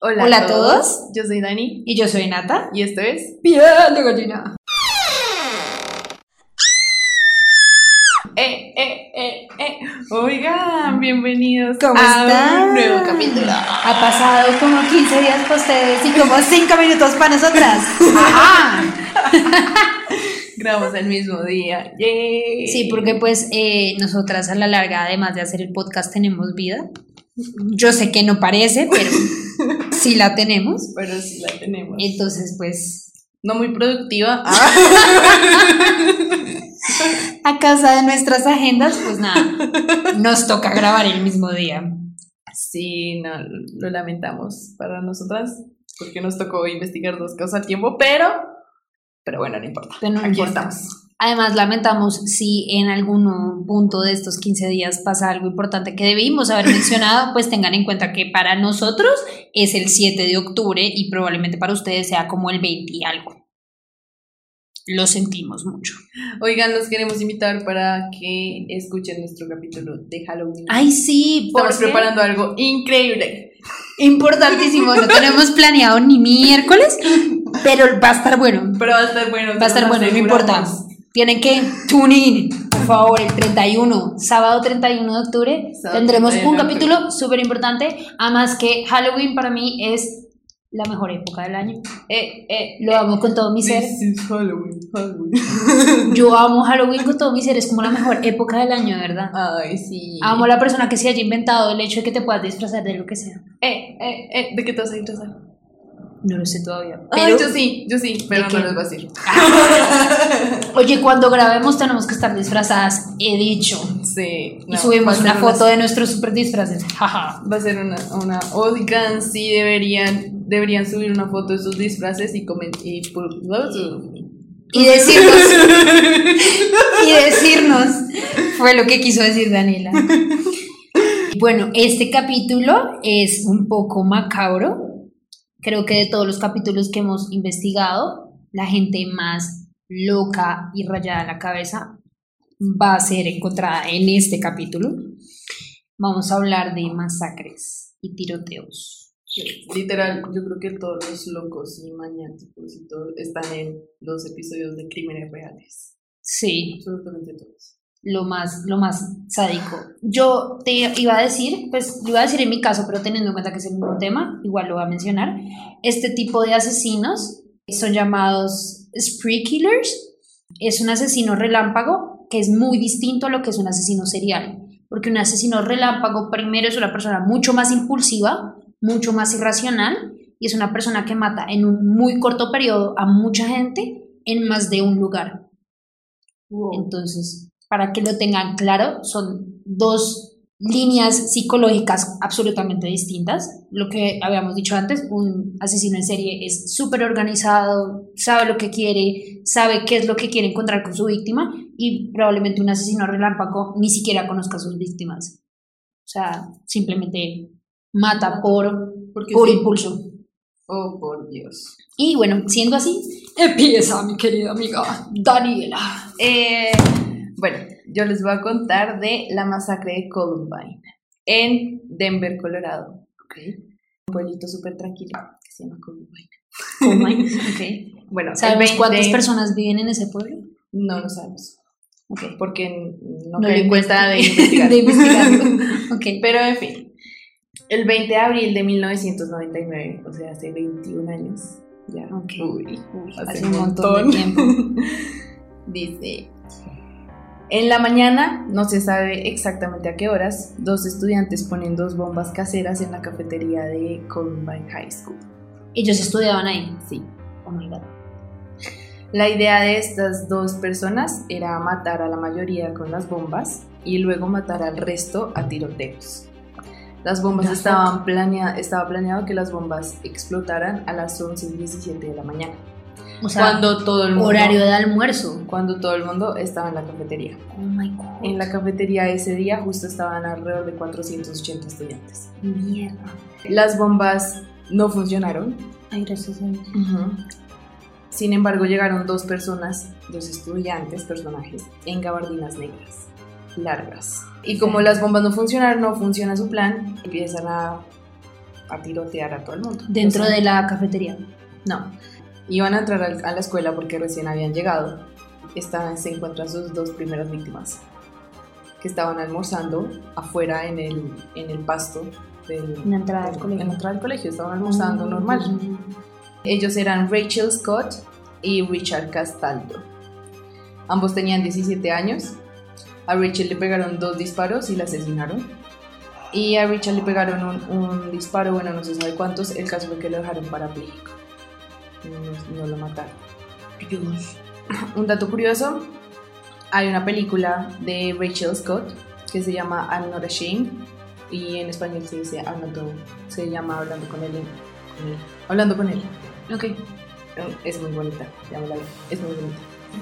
Hola, Hola a todos. Yo soy Dani Y yo soy Nata. y esto es Bien de gallina. Eh, eh, eh, eh. Oigan, bienvenidos ¿Cómo a están? un nuevo capítulo. Ha pasado como 15 días para ustedes y como 5 minutos para nosotras. Ajá. Grabamos el mismo día. Yay. Sí, porque pues eh, nosotras a la larga, además de hacer el podcast, tenemos vida. Yo sé que no parece, pero sí la tenemos. Pero sí la tenemos. Entonces, pues, No muy productiva. a causa de nuestras agendas, pues nada, nos toca grabar el mismo día. Sí, no, lo lamentamos para nosotras porque nos tocó investigar dos cosas al tiempo, pero, pero bueno, no importa. Pero no Aquí importa. estamos. Además, lamentamos si en algún punto de estos 15 días pasa algo importante que debimos haber mencionado, pues tengan en cuenta que para nosotros es el 7 de octubre y probablemente para ustedes sea como el 20 y algo. Lo sentimos mucho. Oigan, los queremos invitar para que escuchen nuestro capítulo de Halloween. Ay, sí, Estamos porque- preparando algo increíble. Importantísimo, no tenemos planeado ni miércoles, pero va a estar bueno. Pero va a estar bueno. Va a estar bueno, no importa. Tienen que tune in, por favor, el 31, sábado 31 de octubre, Sábado tendremos 31 un capítulo súper importante. Además que Halloween para mí es la mejor época del año. Eh, eh, Lo amo con todo mi ser. Halloween, Halloween. Yo amo Halloween con todo mi ser, es como la mejor época del año, verdad. Ay, sí. Amo a la persona que se haya inventado el hecho de que te puedas disfrazar de lo que sea. Eh, eh, eh, ¿de qué te vas a disfrazar? No lo sé todavía. Ay, Pero, yo sí, yo sí, pero ¿De no les voy a decir. oye, cuando grabemos tenemos que estar disfrazadas, he dicho. Sí. Y no, subimos una foto de nuestros super disfraces. Jaja. Va a ser una, una. Oigan, sí, deberían, deberían subir una foto de sus disfraces y comentar. Y, Y decirnos, y decirnos, fue lo que quiso decir Daniela. Bueno, este capítulo es un poco macabro. Creo que de todos los capítulos que hemos investigado, la gente más loca y rayada en la cabeza va a ser encontrada en este capítulo. Vamos a hablar de masacres y tiroteos. Literal, yo creo que todos los locos y maniáticos y todo están en los episodios de crímenes reales. Sí, Absolutamente todos. Lo más, lo más sádico. Yo te iba a decir, pues lo iba a decir en mi caso, pero teniendo en cuenta que es el mismo tema, igual lo voy a mencionar. Este tipo de asesinos son llamados spree killers. Es un asesino relámpago que es muy distinto a lo que es un asesino serial. Porque un asesino relámpago primero es una persona mucho más impulsiva, mucho más irracional y es una persona que mata en un muy corto periodo a mucha gente en más de un lugar. Entonces, para que lo tengan claro, son dos líneas psicológicas absolutamente distintas. Lo que habíamos dicho antes, un asesino en serie es súper organizado, sabe lo que quiere, sabe qué es lo que quiere encontrar con su víctima y probablemente un asesino relámpago ni siquiera conozca a sus víctimas. O sea, simplemente mata por, Porque por sí. impulso. Oh, por Dios. Y bueno, siendo así, empieza mi querida amiga Daniela. Eh, bueno, yo les voy a contar de la masacre de Columbine en Denver, Colorado. Un pueblito súper tranquilo que se llama Columbine. My, ok. Bueno, ¿Sabemos 20 cuántas personas viven en ese pueblo? No lo sabemos. Ok. Porque no, No en cuenta de investi- investigar. de investigarlo. Pero en fin, el 20 de abril de 1999, o sea, hace 21 años. Ya. Ok. Uy, hace, un montón, de tiempo. Dice, en la mañana, no se sabe exactamente a qué horas, dos estudiantes ponen dos bombas caseras en la cafetería de Columbine High School. Ellos estudiaban ahí. Sí. Oh my god. La idea de estas dos personas era matar a la mayoría con las bombas y luego matar al resto a tiroteos. Las bombas estaban planea estaba planeado que las bombas explotaran a las 11 y 17 de la mañana. O sea, cuando todo el mundo horario de almuerzo. cuando todo el mundo estaba en la cafetería. Oh my god. En la cafetería ese día justo estaban alrededor de 480 estudiantes. Mierda. Las bombas no funcionaron. Ay, gracias a Dios. Sin embargo, llegaron dos personas, dos estudiantes, personajes, en gabardinas negras, largas. Y como las bombas no funcionaron, no funciona su plan, empiezan a a tirotear a todo el mundo. Dentro O sea, de la cafetería. No, iban a entrar a la escuela porque recién habían llegado. Estaban, se encuentran sus dos primeras víctimas, que estaban almorzando afuera en el, en el pasto del, En la entrada del del- colegio. En la entrada del colegio, estaban almorzando Mm. normal. Ellos eran Rachel Scott y Richard Castaldo. Ambos tenían 17 años. A Rachel le pegaron dos disparos y la asesinaron. Y a Richard le pegaron un, un disparo, bueno, no se sabe cuántos. El caso fue que lo dejaron parapléjico. No, no lo mataron. Dios. Un dato curioso: hay una película de Rachel Scott que se llama I'm Not Ashamed. Y en español se dice Hablando, se llama Hablando con él. con él. Hablando con él. Ok. Es muy bonita, ya me la vi, es muy bonita.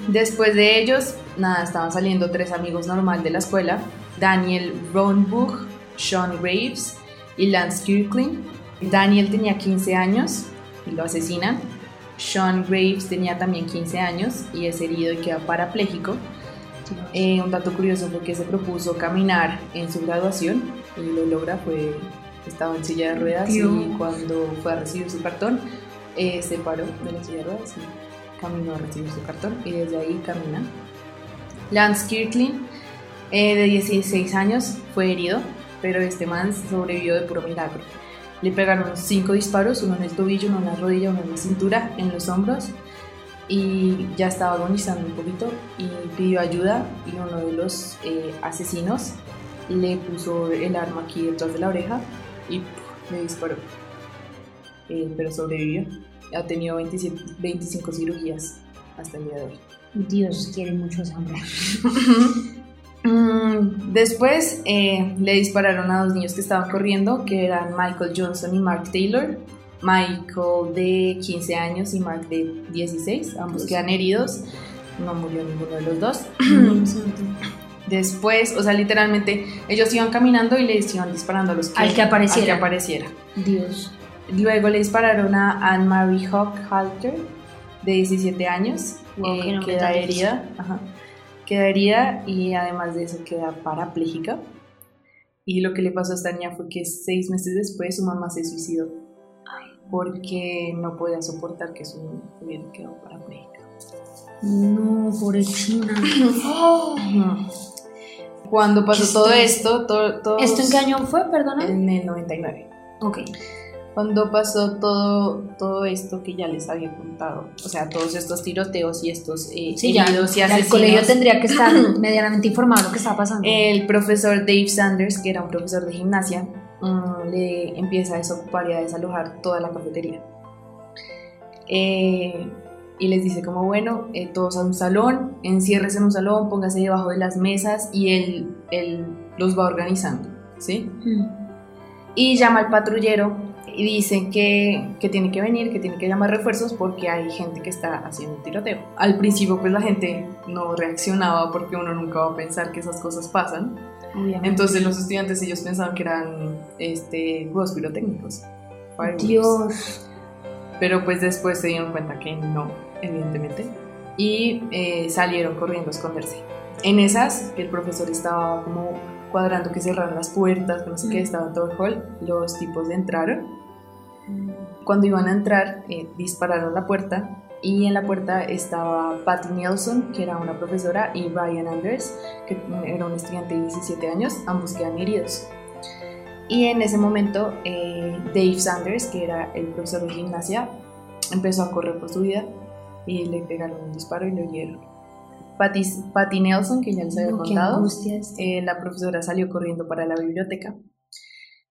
Después de ellos, nada, estaban saliendo tres amigos normal de la escuela, Daniel Ronbug, Sean Graves y Lance Kirkland. Daniel tenía 15 años y lo asesinan. Sean Graves tenía también 15 años y es herido y queda parapléjico. Eh, un dato curioso fue que se propuso caminar en su graduación y lo logra, fue, estaba en silla de ruedas y Dios. cuando fue a recibir su cartón, eh, se paró de la silla de ruedas y caminó a recibir su cartón y desde ahí camina. Lance Kirkland, eh, de 16 años, fue herido, pero este man sobrevivió de puro milagro. Le pegaron cinco disparos, uno en el tobillo, uno en la rodilla, uno en la cintura, en los hombros y ya estaba agonizando un poquito y pidió ayuda y uno de los eh, asesinos le puso el arma aquí detrás de la oreja y ¡puf! le disparó. Eh, pero sobrevivió. Ha tenido 27 25 cirugías hasta el día de hoy. Dios quiere mucho. Mm, Después eh, le dispararon a dos niños que estaban corriendo, que eran Michael Johnson y Mark Taylor. Michael de 15 años y Mark de 16, ambos quedan heridos. No murió ninguno de los dos. Después, o sea, literalmente ellos iban caminando y les iban disparando a los que, Al que apareciera. al que apareciera. Dios. Luego le dispararon a Anne-Marie Hockhalter, de 17 años, Wow, eh, nombre queda herida, ajá, queda herida y además de eso queda parapléjica. Y lo que le pasó a esta niña fue que seis meses después su mamá se suicidó porque no podía soportar que su niña hubiera quedado parapléjica. No, pobre China. Cuando pasó todo esto, todo, todos- ¿Esto en qué año fue? Perdona. En el 99. Ok. Cuando pasó todo, todo esto que ya les había contado, o sea, todos estos tiroteos y estos eh, Sí, ya, heridos y ya el asesinos, colegio tendría que estar medianamente informado de lo que estaba pasando. el profesor Dave Sanders, que era un profesor de gimnasia, mm, le empieza a desocupar y a desalojar toda la cafetería. Eh, y les dice como, bueno, eh, todos a un salón, enciérrese en un salón, póngase debajo de las mesas y él, él los va organizando, ¿sí? Mm. y llama al patrullero y dice que, que tiene que venir, que tiene que llamar refuerzos porque hay gente que está haciendo un tiroteo. Al principio pues la gente no reaccionaba porque uno nunca va a pensar que esas cosas pasan. Obviamente. Entonces los estudiantes ellos pensaban que eran este, juegos pirotécnicos. Dios. Pero pues después se dieron cuenta que no, evidentemente. Y eh, salieron corriendo a esconderse. En esas, el profesor estaba como cuadrando que cerraran las puertas, que no sé qué, Mm. estaba todo el hall. Los tipos entraron. Cuando iban a entrar, eh, dispararon la puerta. Y en la puerta estaba Patty Nelson, que era una profesora, y Ryan Anders, que era un estudiante de 17 años. Ambos quedan heridos. Y en ese momento, eh, Dave Sanders, que era el profesor de gimnasia, empezó a correr por su vida y le pegaron un disparo y lo hirieron. Patty, Patty Nelson, que ya les había No, contado, eh, la profesora salió corriendo para la biblioteca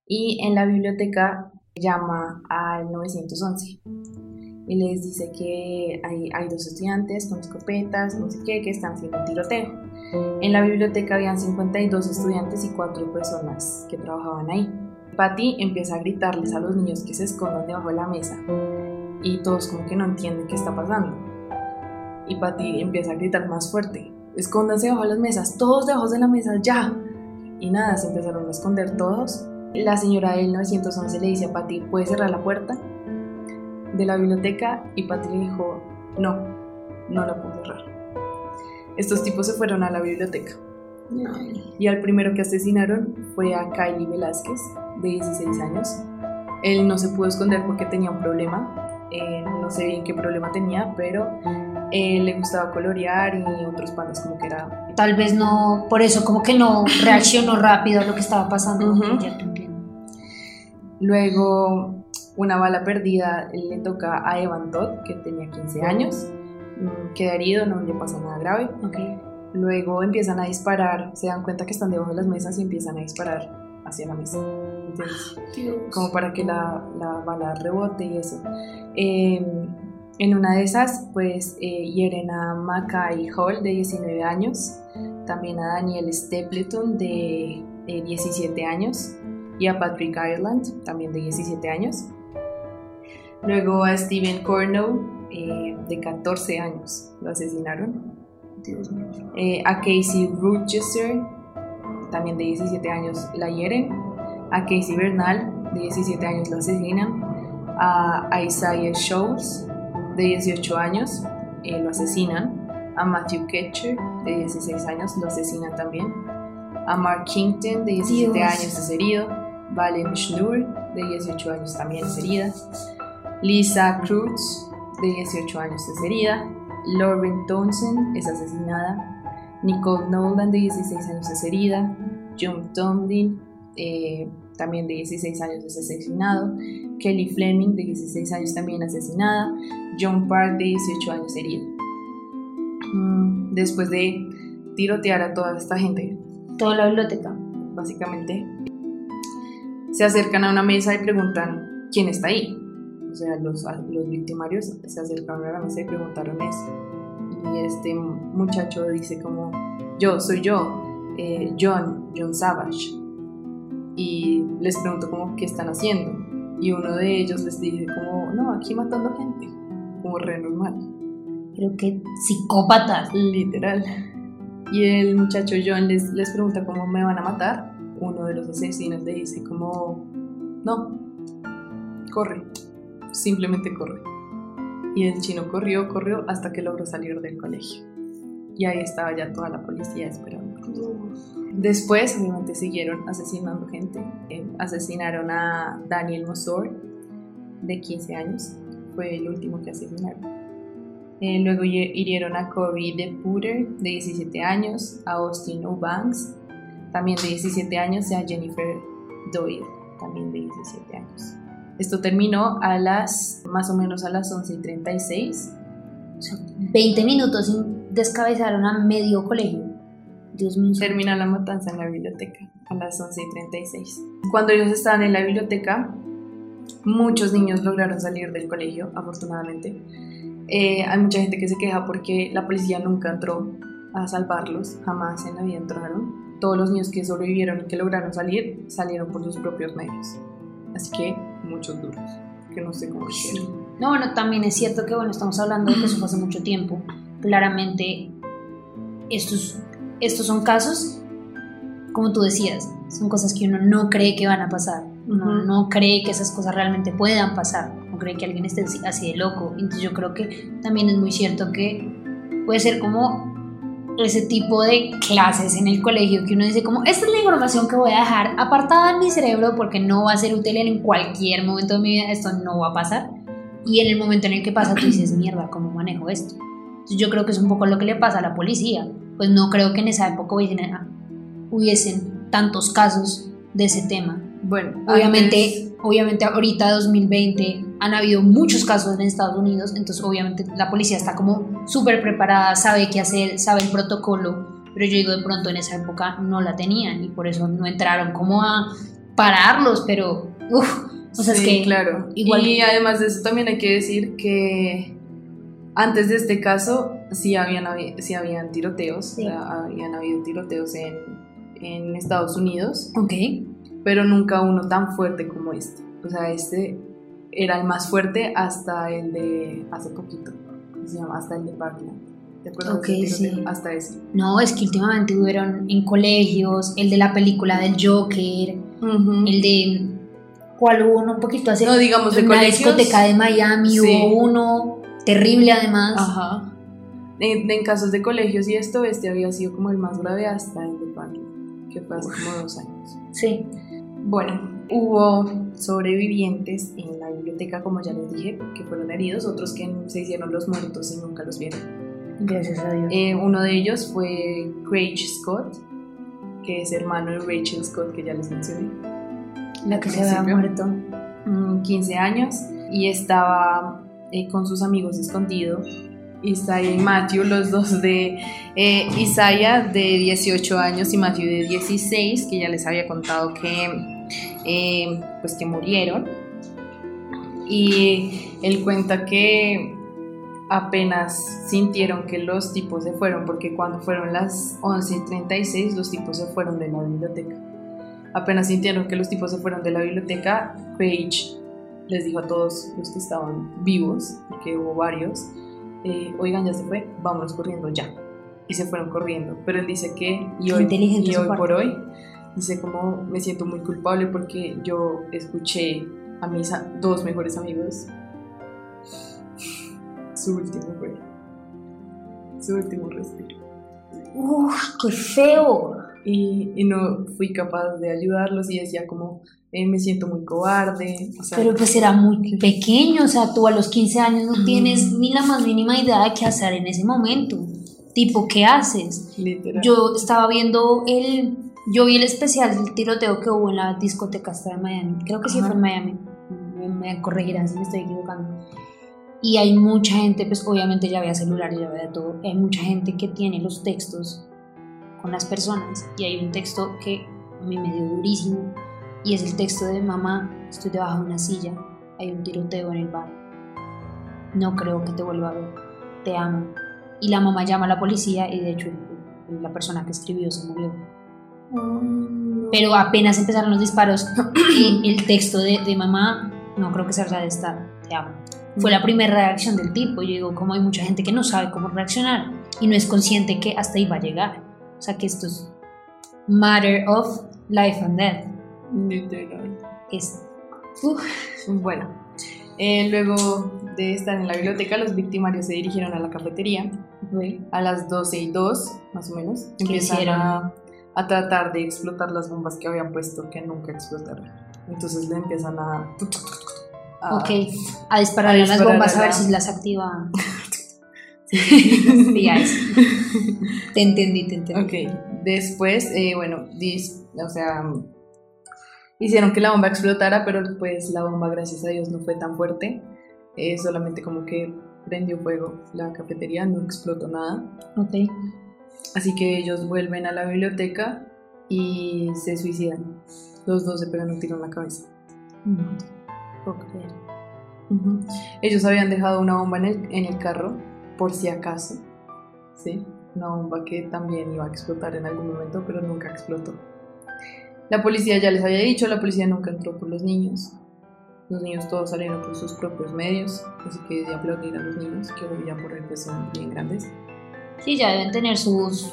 y en la biblioteca llama al 911 y les dice que hay, hay dos estudiantes con escopetas, no sé qué, que están haciendo un tiroteo. En la biblioteca habían 52 estudiantes y 4 personas que trabajaban ahí. Patty empieza a gritarles a los niños que se escondan debajo de la mesa y todos como que no entienden qué está pasando. Y Patty empieza a gritar más fuerte, escóndanse debajo de las mesas, todos debajo de la mesa, ya. Y nada, se empezaron a esconder todos. La señora del 911 le dice a Patty, ¿puedes cerrar la puerta de la biblioteca? Y Patty le dijo, no, no la puedo cerrar. Estos tipos se fueron a la biblioteca. Y al primero que asesinaron fue a Kylie Velázquez, de 16 años. Él no se pudo esconder porque tenía un problema. Eh, no sé bien qué problema tenía, pero eh, le gustaba colorear y otros pandas como que era... Tal vez no, por eso como que no reaccionó rápido a lo que estaba pasando. Luego, una bala perdida le toca a Evan Todd, que tenía 15 años. Mm, Queda herido, no le pasa nada grave. Ok. Luego empiezan a disparar, se dan cuenta que están debajo de las mesas y empiezan a disparar hacia la mesa. ¿entiendes? Como para que la, la bala rebote y eso. Eh, en una de esas, pues eh, hieren a Mackay Hall, de 19 años, también a Daniel Stapleton, de eh, 17 años, y a Patrick Ireland, también de 17 años. Luego a Stephen Cornell, eh, de 14 años, lo asesinaron. Eh, a Casey Rochester, también de 17 años, la hieren. A Casey Bernal, de 17 años, lo asesinan. A Isaiah Shows, de 18 años, eh, lo asesinan. A Matthew Ketcher, de 16 años, lo asesinan también. A Mark Kington, de 17 Dios. años, es herido. Valen Schnur, de 18 años, también es herida. Lisa Cruz, de 18 años, es herida. Lauren Townsend es asesinada. Nicole Nolan, de 16 años, es herida. John Tomlin, eh, también de 16 años, es asesinado. Kelly Fleming, de 16 años, también asesinada. John Park, de 18 años, herido. Mm, Después de tirotear a toda esta gente, Toda la biblioteca. básicamente, se acercan a una mesa y preguntan quién está ahí. O sea, los, los victimarios se acercaron a la mesa y preguntaron eso. Y este muchacho dice como, yo, soy yo, eh, John, John Savage. Y les pregunto como, ¿qué están haciendo? Y uno de ellos les dice como, no, aquí matando gente, como re normal. Creo que psicópatas. Literal. Y el muchacho John les, les pregunta cómo me van a matar. Uno de los asesinos le dice como, no, corre, simplemente corre. Y el chino corrió, corrió hasta que logró salir del colegio. Y ahí estaba ya toda la policía esperando. Después, obviamente, siguieron asesinando gente. Eh, asesinaron a Daniel Mosor, de 15 años. Fue el último que asesinaron. Eh, luego hi- hirieron a Corey DePuter, de 17 años, a Austin O'Banks, también de 17 años, y a Jennifer Doyle, también de 17 años. Esto terminó a las, más o menos a las 11 y 36. O sea, 20 minutos y descabezaron a medio colegio. Dios mío. Termina la matanza en la biblioteca a las 11 y 36. Cuando ellos estaban en la biblioteca, muchos niños lograron salir del colegio, afortunadamente. Eh, hay mucha gente que se queja porque la policía nunca entró a salvarlos, jamás en la vida entraron. Todos los niños que sobrevivieron y que lograron salir, salieron por sus propios medios. Así que muchos duros, que no sé cómo hicieron. No, bueno, también es cierto que, bueno, estamos hablando de que eso fue hace mucho tiempo. Claramente, estos, estos son casos, como tú decías, son cosas que uno no cree que van a pasar. Uno Ujú. no cree que esas cosas realmente puedan pasar. No cree que alguien esté así de loco. Entonces yo creo que también es muy cierto que puede ser como ese tipo de clases en el colegio que uno dice como, esta es la información que voy a dejar apartada en mi cerebro porque no va a ser útil en cualquier momento de mi vida, esto no va a pasar. Y en el momento en el que pasa, tú dices, mierda, ¿cómo manejo esto? Entonces, yo creo que es un poco lo que le pasa a la policía. Pues no creo que en esa época hubiesen, hubiesen tantos casos de ese tema. Bueno, Obviamente, antes- obviamente ahorita 2020 han habido muchos casos en Estados Unidos, entonces obviamente la policía está como súper preparada, sabe qué hacer, sabe el protocolo, pero yo digo de pronto en esa época no la tenían y por eso no entraron como a pararlos, pero uff, o sea, sí, es que claro. igual- Y además de eso también hay que decir que antes de este caso sí habían, sí habían tiroteos, Sí. o sea, habían habido tiroteos en, en Estados Unidos, Ok, pero nunca uno tan fuerte como este. O sea, este era el más fuerte hasta el de hace poquito, se llama hasta el de Parkland. ¿Te acuerdas Ok, de ese tiroteo? sí. Hasta ese. no, es que últimamente hubieron en colegios, el de la película del Joker, el de... ¿Cuál hubo uno un poquito hace? No, digamos de una colegios. discoteca de Miami Sí. hubo uno terrible además. Ajá. En, en casos de colegios y esto, este había sido como el más grave hasta el de Parkland, que fue hace como dos años. Sí. Bueno, Hubo sobrevivientes en la biblioteca, como ya les dije, que fueron heridos, otros que se hicieron los muertos y nunca los vieron. Gracias a Dios. Eh, uno de ellos fue Craig Scott, que es hermano de Rachel Scott, que ya les mencioné. La que se había muerto. 15 Mm, años y estaba eh, con sus amigos escondido. Isaiah y Matthew, los dos de eh, Isaiah de 18 años y Matthew de 16, que ya les había contado que, eh, pues que murieron. Y él cuenta que apenas sintieron que los tipos se fueron, porque cuando fueron las 11.36 los tipos se fueron de la biblioteca. Apenas sintieron que los tipos se fueron de la biblioteca, Page les dijo a todos los que estaban vivos, porque hubo varios, eh, oigan, ya se fue, vámonos corriendo ya. Y se fueron corriendo. Pero él dice que, y hoy, y por hoy, dice como me siento muy culpable porque yo escuché a mis dos mejores amigos su último fue su último respiro. Uf, qué feo. Y, y no fui capaz de ayudarlos y decía como eh, me siento muy cobarde. O sea, Pero pues era muy pequeño, o sea, tú a los 15 años no tienes ni la más mínima idea de qué hacer en ese momento. Tipo, ¿qué haces? literal. Yo estaba viendo el, yo vi el especial del tiroteo que hubo en la discoteca esta de Miami. Creo que sí Ajá. fue en Miami. Me, me corregirán si me estoy equivocando. Y hay mucha gente, pues obviamente ya había celulares, ya había todo. Hay mucha gente que tiene los textos con las personas. Y hay un texto que a mí me dio durísimo. Y es el texto de mamá, estoy debajo de una silla. Hay un tiroteo en el bar. No creo que te vuelva a ver. Te amo. Y la mamá llama a la policía y de hecho la persona que escribió se murió. Pero apenas empezaron los disparos, y el texto de, de mamá, no creo que sea verdad, está, te amo. Fue la primera reacción del tipo. Yo digo, como hay mucha gente que no sabe cómo reaccionar y no es consciente que hasta ahí va a llegar. O sea, que esto es matter of life and death. Literal. Es, Bueno, eh, luego de estar en la biblioteca, los victimarios se dirigieron a la cafetería a las 12 y 2, más o menos. ¿Qué Empiezan hicieron? a, a tratar de explotar las bombas que habían puesto que nunca explotaron. Entonces le empiezan a. a- ok, a disparar a las bombas a ver si las activa. Sí, ya es. Te entendí, te entendí. Ok, después, eh, bueno, dis- o sea, hicieron que la bomba explotara, pero pues la bomba, gracias a Dios, no fue tan fuerte. Eh, solamente como que prendió fuego la cafetería, no explotó nada. Ok. Así que ellos vuelven a la biblioteca y se suicidan. Los dos se pegan un tiro en la cabeza. No, puedo creer. Ujú. Ellos habían dejado una bomba en el, en el carro, por si acaso. ¿Sí? Una bomba que también iba a explotar en algún momento, pero nunca explotó. La policía ya les había dicho, la policía nunca entró por los niños. Los niños todos salieron por sus propios medios, así que de aplaudir a los niños, que hoy ya por ahí pues son bien grandes. Sí, ya deben tener sus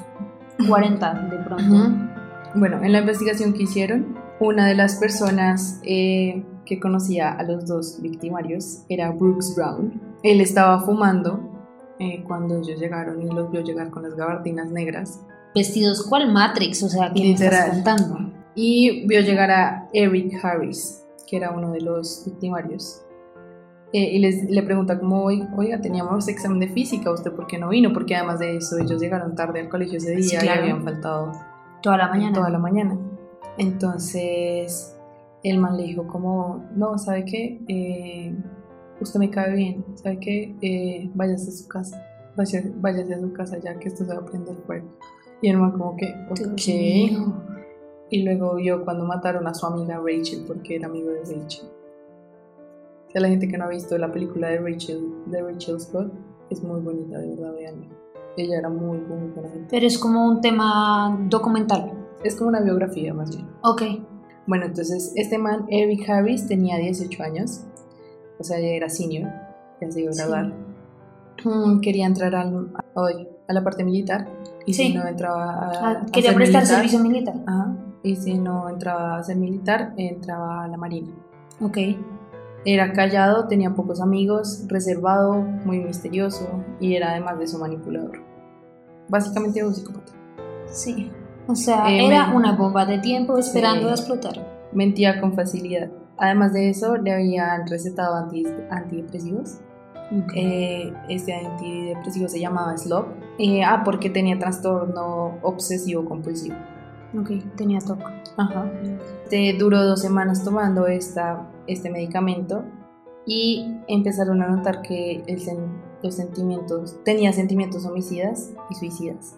40 de pronto. Bueno, en la investigación que hicieron, una de las personas eh, que conocía a los dos victimarios era Brooks Brown. Él estaba fumando eh, cuando ellos llegaron y los vio llegar con las gabardinas negras Vestidos cual Matrix, o sea, que me estás Literal. contando. y vio llegar a Eric Harris, que era uno de los victimarios. Eh, y les, le pregunta como, "Oi- oiga, teníamos examen de física, ¿usted por qué no vino? Porque además de eso ellos llegaron tarde al colegio ese día Sí, y claro. habían faltado Toda la mañana. toda la mañana. Entonces, el man le dijo como, no, ¿sabe qué? Eh, usted me cae bien, ¿sabe qué? Eh, váyase a su casa, váyase, váyase a su casa ya que esto se va a prender fuego. Y el man como que, ok. Y luego vio cuando mataron a su amiga Rachel, porque era amigo de Rachel. Sea, la gente que no ha visto la película de Rachel, de Rachel Scott, es muy bonita, de verdad, veanla. Ella era muy, muy buena gente. Pero es como un tema documental. Es como una biografía más bien. Ok. Bueno, entonces este man, Eric Harris, tenía 18 años, o sea, ya era senior, ya se iba a Sí. graduar. Mm, Quería entrar al, a la parte militar y Sí. si no entraba a, Ah, a quería ser prestar militar, servicio militar. ajá, y si no entraba a ser militar, entraba a la marina. Ok. Era callado, tenía pocos amigos, reservado, muy misterioso y era además de eso manipulador. Básicamente un psicópata. Sí. O sea, Eh, era me- una bomba de tiempo esperando Sí. a explotar. mentía con facilidad. Además de eso, le habían recetado anti- antidepresivos. Eh, este antidepresivo se llamaba Slop. Eh, ah, porque tenía trastorno obsesivo compulsivo. Ok, tenía TOC. Ajá. Este, duró dos semanas tomando esta, este medicamento y empezaron a notar que el sen- los sentimientos, tenía sentimientos homicidas y suicidas.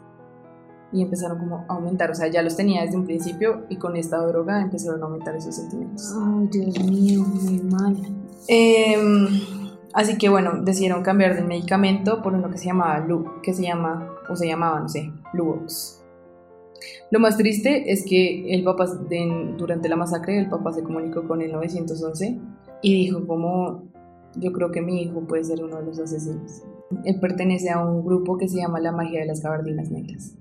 Y empezaron como a aumentar, o sea, ya los tenía desde un principio y con esta droga empezaron a aumentar esos sentimientos. Ay, Dios mío, muy mal. Em, así que bueno, decidieron cambiar de medicamento por uno que se llamaba Lu, que se llama, o se llamaba, no sé, Luvox. Lo más triste es que el papá, de- durante la masacre, el papá se comunicó con el 911 y dijo como, yo creo que mi hijo puede ser uno de los asesinos. Él pertenece a un grupo que se llama La Magia de las Gabardinas Negras.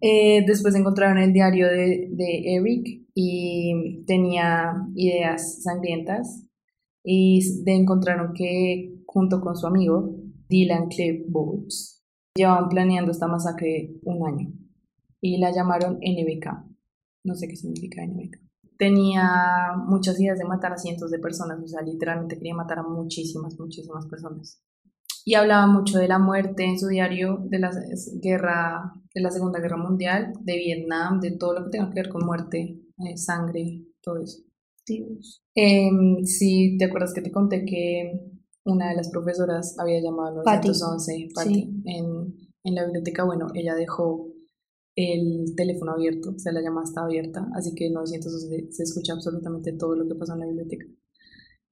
Eh, después encontraron el diario de, de Eric y tenía ideas sangrientas y de encontraron que junto con su amigo Dylan Cliff Bowles llevaban planeando esta masacre un año y la llamaron NBK. No sé qué significa NBK. Tenía muchas ideas de matar a cientos de personas, o sea, literalmente quería matar a muchísimas, muchísimas personas y hablaba mucho de la muerte en su diario de la guerra de la Segunda Guerra Mundial, de Vietnam, de todo lo que tenga que ver con muerte, eh, sangre, todo eso. Dios. Em, sí, ¿te acuerdas que te conté que una de las profesoras había llamado Patty. 911 Patty, Sí. en, en la biblioteca? Bueno, ella dejó el teléfono abierto, o sea, la llamada está abierta, así que en 911 se escucha absolutamente todo lo que pasó en la biblioteca.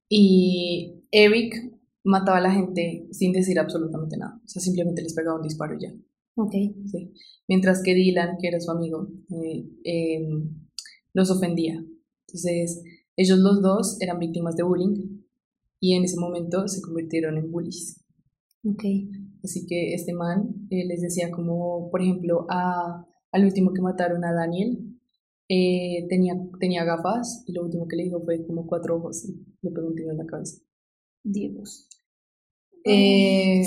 Y Eric mataba a la gente sin decir absolutamente nada, o sea, simplemente les pegaba un disparo y ya. Ok. ¿sí? Mientras que Dylan, que era su amigo, eh, eh, los ofendía. Entonces, ellos los dos eran víctimas de bullying y en ese momento se convirtieron en bullies. Ok. Así que este man eh, les decía como, por ejemplo, a, al último que mataron a Daniel, eh, tenía, tenía gafas y lo último que le dijo fue como cuatro ojos y le pegó un tiro en la cabeza. Dios. Eh.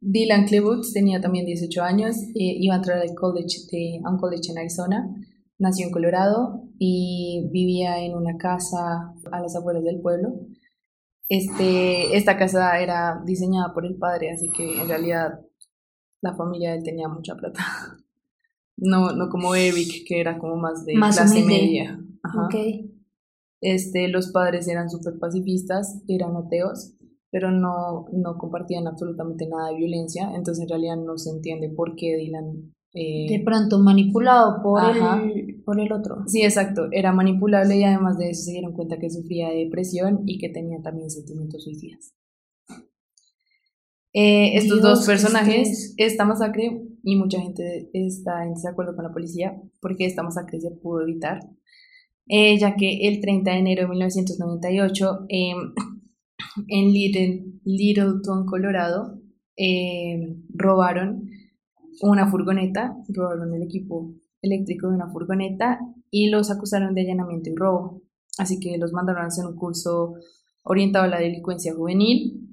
Dylan Klebutz tenía también 18 años, eh, iba a entrar al college de, a un college en Arizona, nació en Colorado y vivía en una casa a las afueras del pueblo. Este, esta casa era diseñada por el padre, así que en realidad la familia de él tenía mucha plata. No, no como Eric, que era como más de Más clase humilde. media. Ajá. Este, los padres eran súper pacifistas, eran ateos, pero no, no compartían absolutamente nada de violencia, entonces en realidad no se entiende por qué Dylan... eh, De pronto manipulado por el, por el otro. sí, exacto, era manipulable y además de eso se dieron cuenta que sufría de depresión y que tenía también sentimientos suicidas. Eh, estos Dios, dos personajes, estrés. esta masacre, y mucha gente está en desacuerdo con la policía porque esta masacre se pudo evitar, eh, ya que el 30 de enero de 1998 eh, en Little- Littleton, Colorado, eh, robaron una furgoneta, robaron el equipo eléctrico de una furgoneta y los acusaron de allanamiento y robo. Así que los mandaron a hacer un curso orientado a la delincuencia juvenil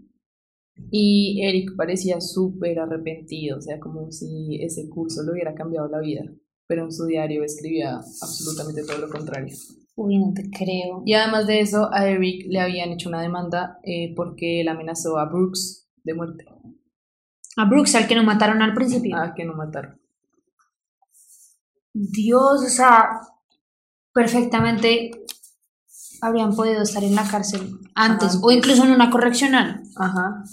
y Eric parecía súper arrepentido, o sea, como si ese curso le hubiera cambiado la vida, pero en su diario escribía absolutamente todo lo contrario. Uy, no te creo. Y además de eso, a Eric le habían hecho una demanda eh, porque él amenazó a Brooks de muerte, A Brooks, al que no mataron al principio. a que no mataron. Dios, o sea, perfectamente habrían podido estar en la cárcel antes o incluso en una correccional. Ajá,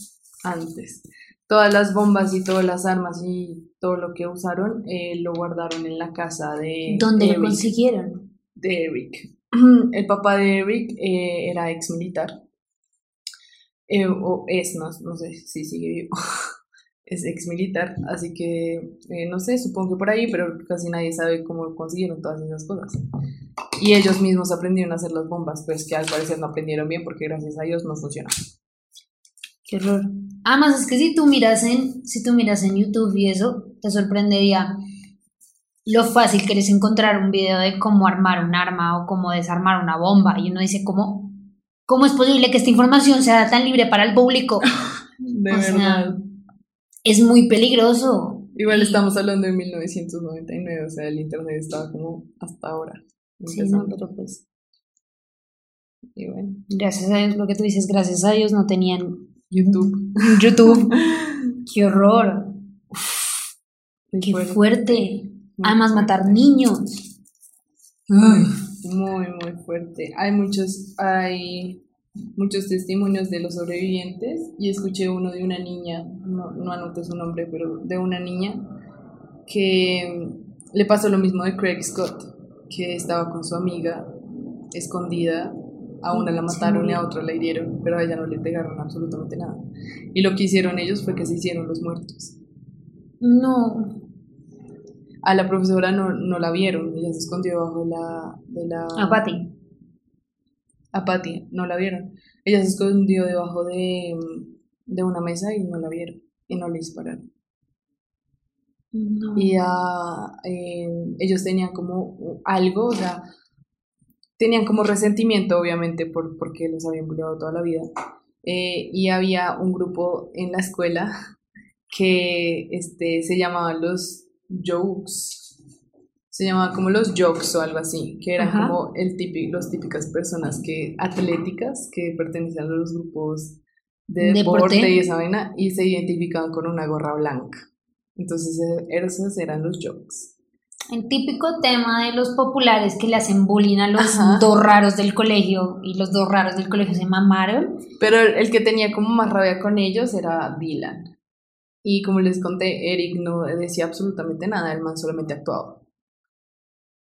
antes. Todas las bombas y todas las armas y todo lo que usaron eh, lo guardaron en la casa de ¿Dónde lo consiguieron? de Eric. El papá de Eric eh, era ex militar. Eh, o es, no, no sé si sigue vivo. es ex militar, así que eh, no sé, supongo que por ahí, pero casi nadie sabe cómo consiguieron todas esas cosas. Y ellos mismos aprendieron a hacer las bombas, pues que al parecer no aprendieron bien porque gracias a Dios no funcionó. Qué horror. Además, es que si tú miras en, si tú miras en YouTube y eso, te sorprendería lo fácil que es encontrar un video de cómo armar un arma o cómo desarmar una bomba. Y uno dice, ¿cómo, cómo es posible que esta información sea tan libre para el público? De O sea, verdad. Es muy peligroso. Igual estamos hablando de 1999, o sea, el internet estaba como hasta ahora. Sí, no, empezando. pero pues Y bueno, gracias a Dios, lo que tú dices, gracias a Dios no tenían YouTube. YouTube. ¡Qué horror! ¡Qué fuerte, fuerte! Además, matar niños. Muy, muy fuerte. Hay muchos, hay muchos testimonios de los sobrevivientes y escuché uno de una niña, no, no anoté su nombre, pero de una niña que mm, le pasó lo mismo de Craig Scott, que estaba con su amiga escondida, a una la mataron y a otra la hirieron, pero a ella no le pegaron absolutamente nada. Y lo que hicieron ellos fue que se hicieron los muertos. No. A la profesora no, no la vieron, ella se escondió debajo de la... De la A Patty. A Patty, no la vieron. Ella se escondió debajo de, de una mesa y no la vieron y no le dispararon. No. Y ah, eh, ellos tenían como algo, o sea, tenían como resentimiento, obviamente, por, porque los habían bulleado toda la vida. Eh, y había un grupo en la escuela que este, se llamaban los Jokes. Se llamaba como los Jokes o algo así, que eran Ajá. como el típico, los típicas personas que atléticas que pertenecían a los grupos de deporte, Deporte. y esa vaina y se identificaban con una gorra blanca. Entonces eh, esos eran los Jokes. El típico tema de los populares que le hacen bullying a los Ajá. dos raros del colegio y los dos raros del colegio se mamaron. Pero el, el que tenía como más rabia con ellos era Dylan. Y como les conté, Eric no decía absolutamente nada, el man solamente actuaba.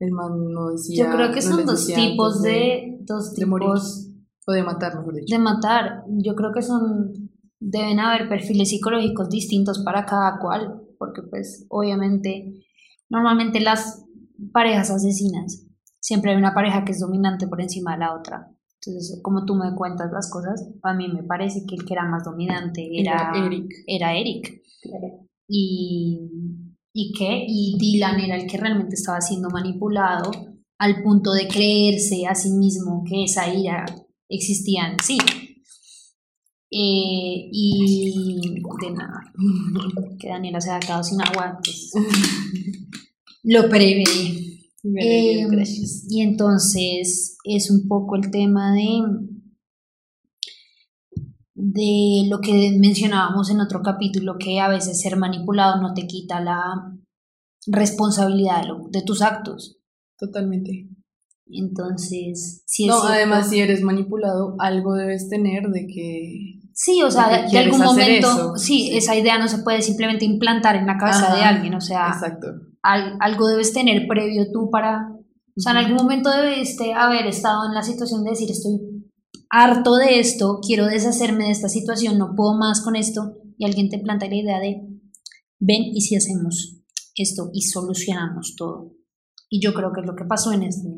El man no decía. Yo creo que son dos tipos de, dos de morir. tipos O de matar, mejor dicho. de matar. Yo creo que son deben haber perfiles psicológicos distintos para cada cual, porque pues obviamente normalmente las parejas asesinas siempre hay una pareja que es dominante por encima de la otra. Entonces, como tú me cuentas las cosas, a mí me parece que el que era más dominante era, Era Eric. Era Eric. Y, y qué? Y Dylan era el que realmente estaba siendo manipulado al punto de creerse a sí mismo que esa ira existía en sí. Eh, y de nada, que Daniela se ha quedado sin agua, pues lo prevé. Eh, Gracias. y entonces es un poco el tema de, de lo que mencionábamos en otro capítulo, que a veces ser manipulado no te quita la responsabilidad de, lo- de tus actos. Totalmente. Entonces, sí es No, cierto. además, si eres manipulado, algo debes tener de que. Sí, o sea, de algún momento, sí, sí. esa idea no se puede simplemente implantar en la cabeza de alguien, o sea, Exacto. al- algo debes tener previo tú para, o sea, en algún momento debiste haber estado en la situación de decir, estoy harto de esto, quiero deshacerme de esta situación, no puedo más con esto, y alguien te planta la idea de, ven y si hacemos esto y solucionamos todo. Y yo creo que es lo que pasó en, este,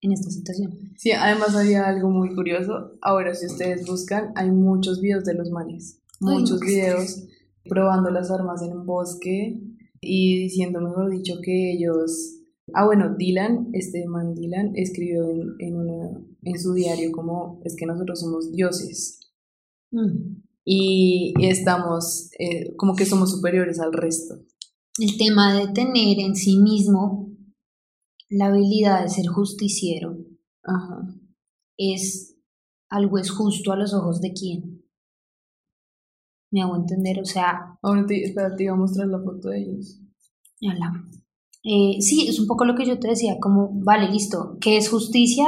en esta situación. Sí, además había algo muy curioso. Ahora, si ustedes buscan, hay muchos videos de los manes. Ay, Muchos no. videos probando las armas en un bosque y diciendo, mejor dicho, que ellos. Ah, bueno, Dylan, este man Dylan, escribió en, en, una- en su diario como: es que nosotros somos dioses Mm. y, y estamos, eh, como que somos superiores al resto. El tema de tener en sí mismo la habilidad de ser justiciero Ajá. es algo es justo a los ojos de quién. Me hago entender, o sea, Ahora te, espera, te iba a mostrar la foto de ellos. ala. Eh, sí, es un poco lo que yo te decía, como, vale, listo, ¿qué es justicia?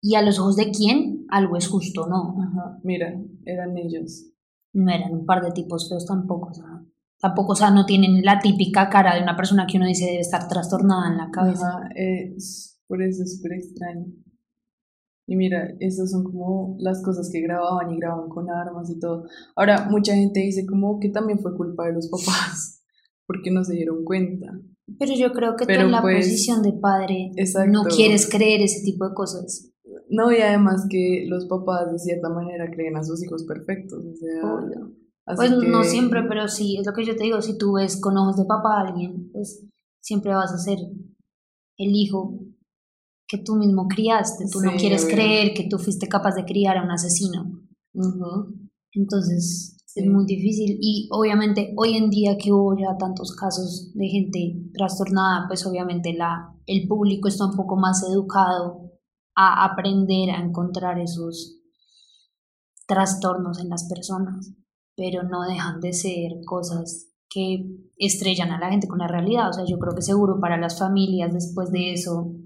Y a los ojos de quién algo es justo, no. Ajá, mira, eran ellos. No eran un par de tipos feos tampoco, o sea, tampoco, o sea, no tienen la típica cara de una persona que uno dice debe estar trastornada en la cabeza. Ajá, es, por eso es súper extraño. Y mira, esas son como las cosas que grababan y grababan con armas y todo. Ahora, mucha gente dice como que también fue culpa de los papás, porque no se dieron cuenta. Pero yo creo que Pero tú en la pues, posición de padre exacto. no quieres creer ese tipo de cosas. No, y además que los papás de cierta manera creen a sus hijos perfectos. O sea, Pues no siempre, pero sí, es lo que yo te digo, si tú ves con ojos de papá a alguien, pues siempre vas a ser el hijo que tú mismo criaste, tú no quieres creer que tú fuiste capaz de criar a un asesino. Entonces, Es muy difícil y obviamente hoy en día que hubo ya tantos casos de gente trastornada, pues obviamente la, el público está un poco más educado a aprender a encontrar esos trastornos en las personas, pero no dejan de ser cosas que estrellan a la gente con la realidad. O sea, yo creo que seguro para las familias después de eso,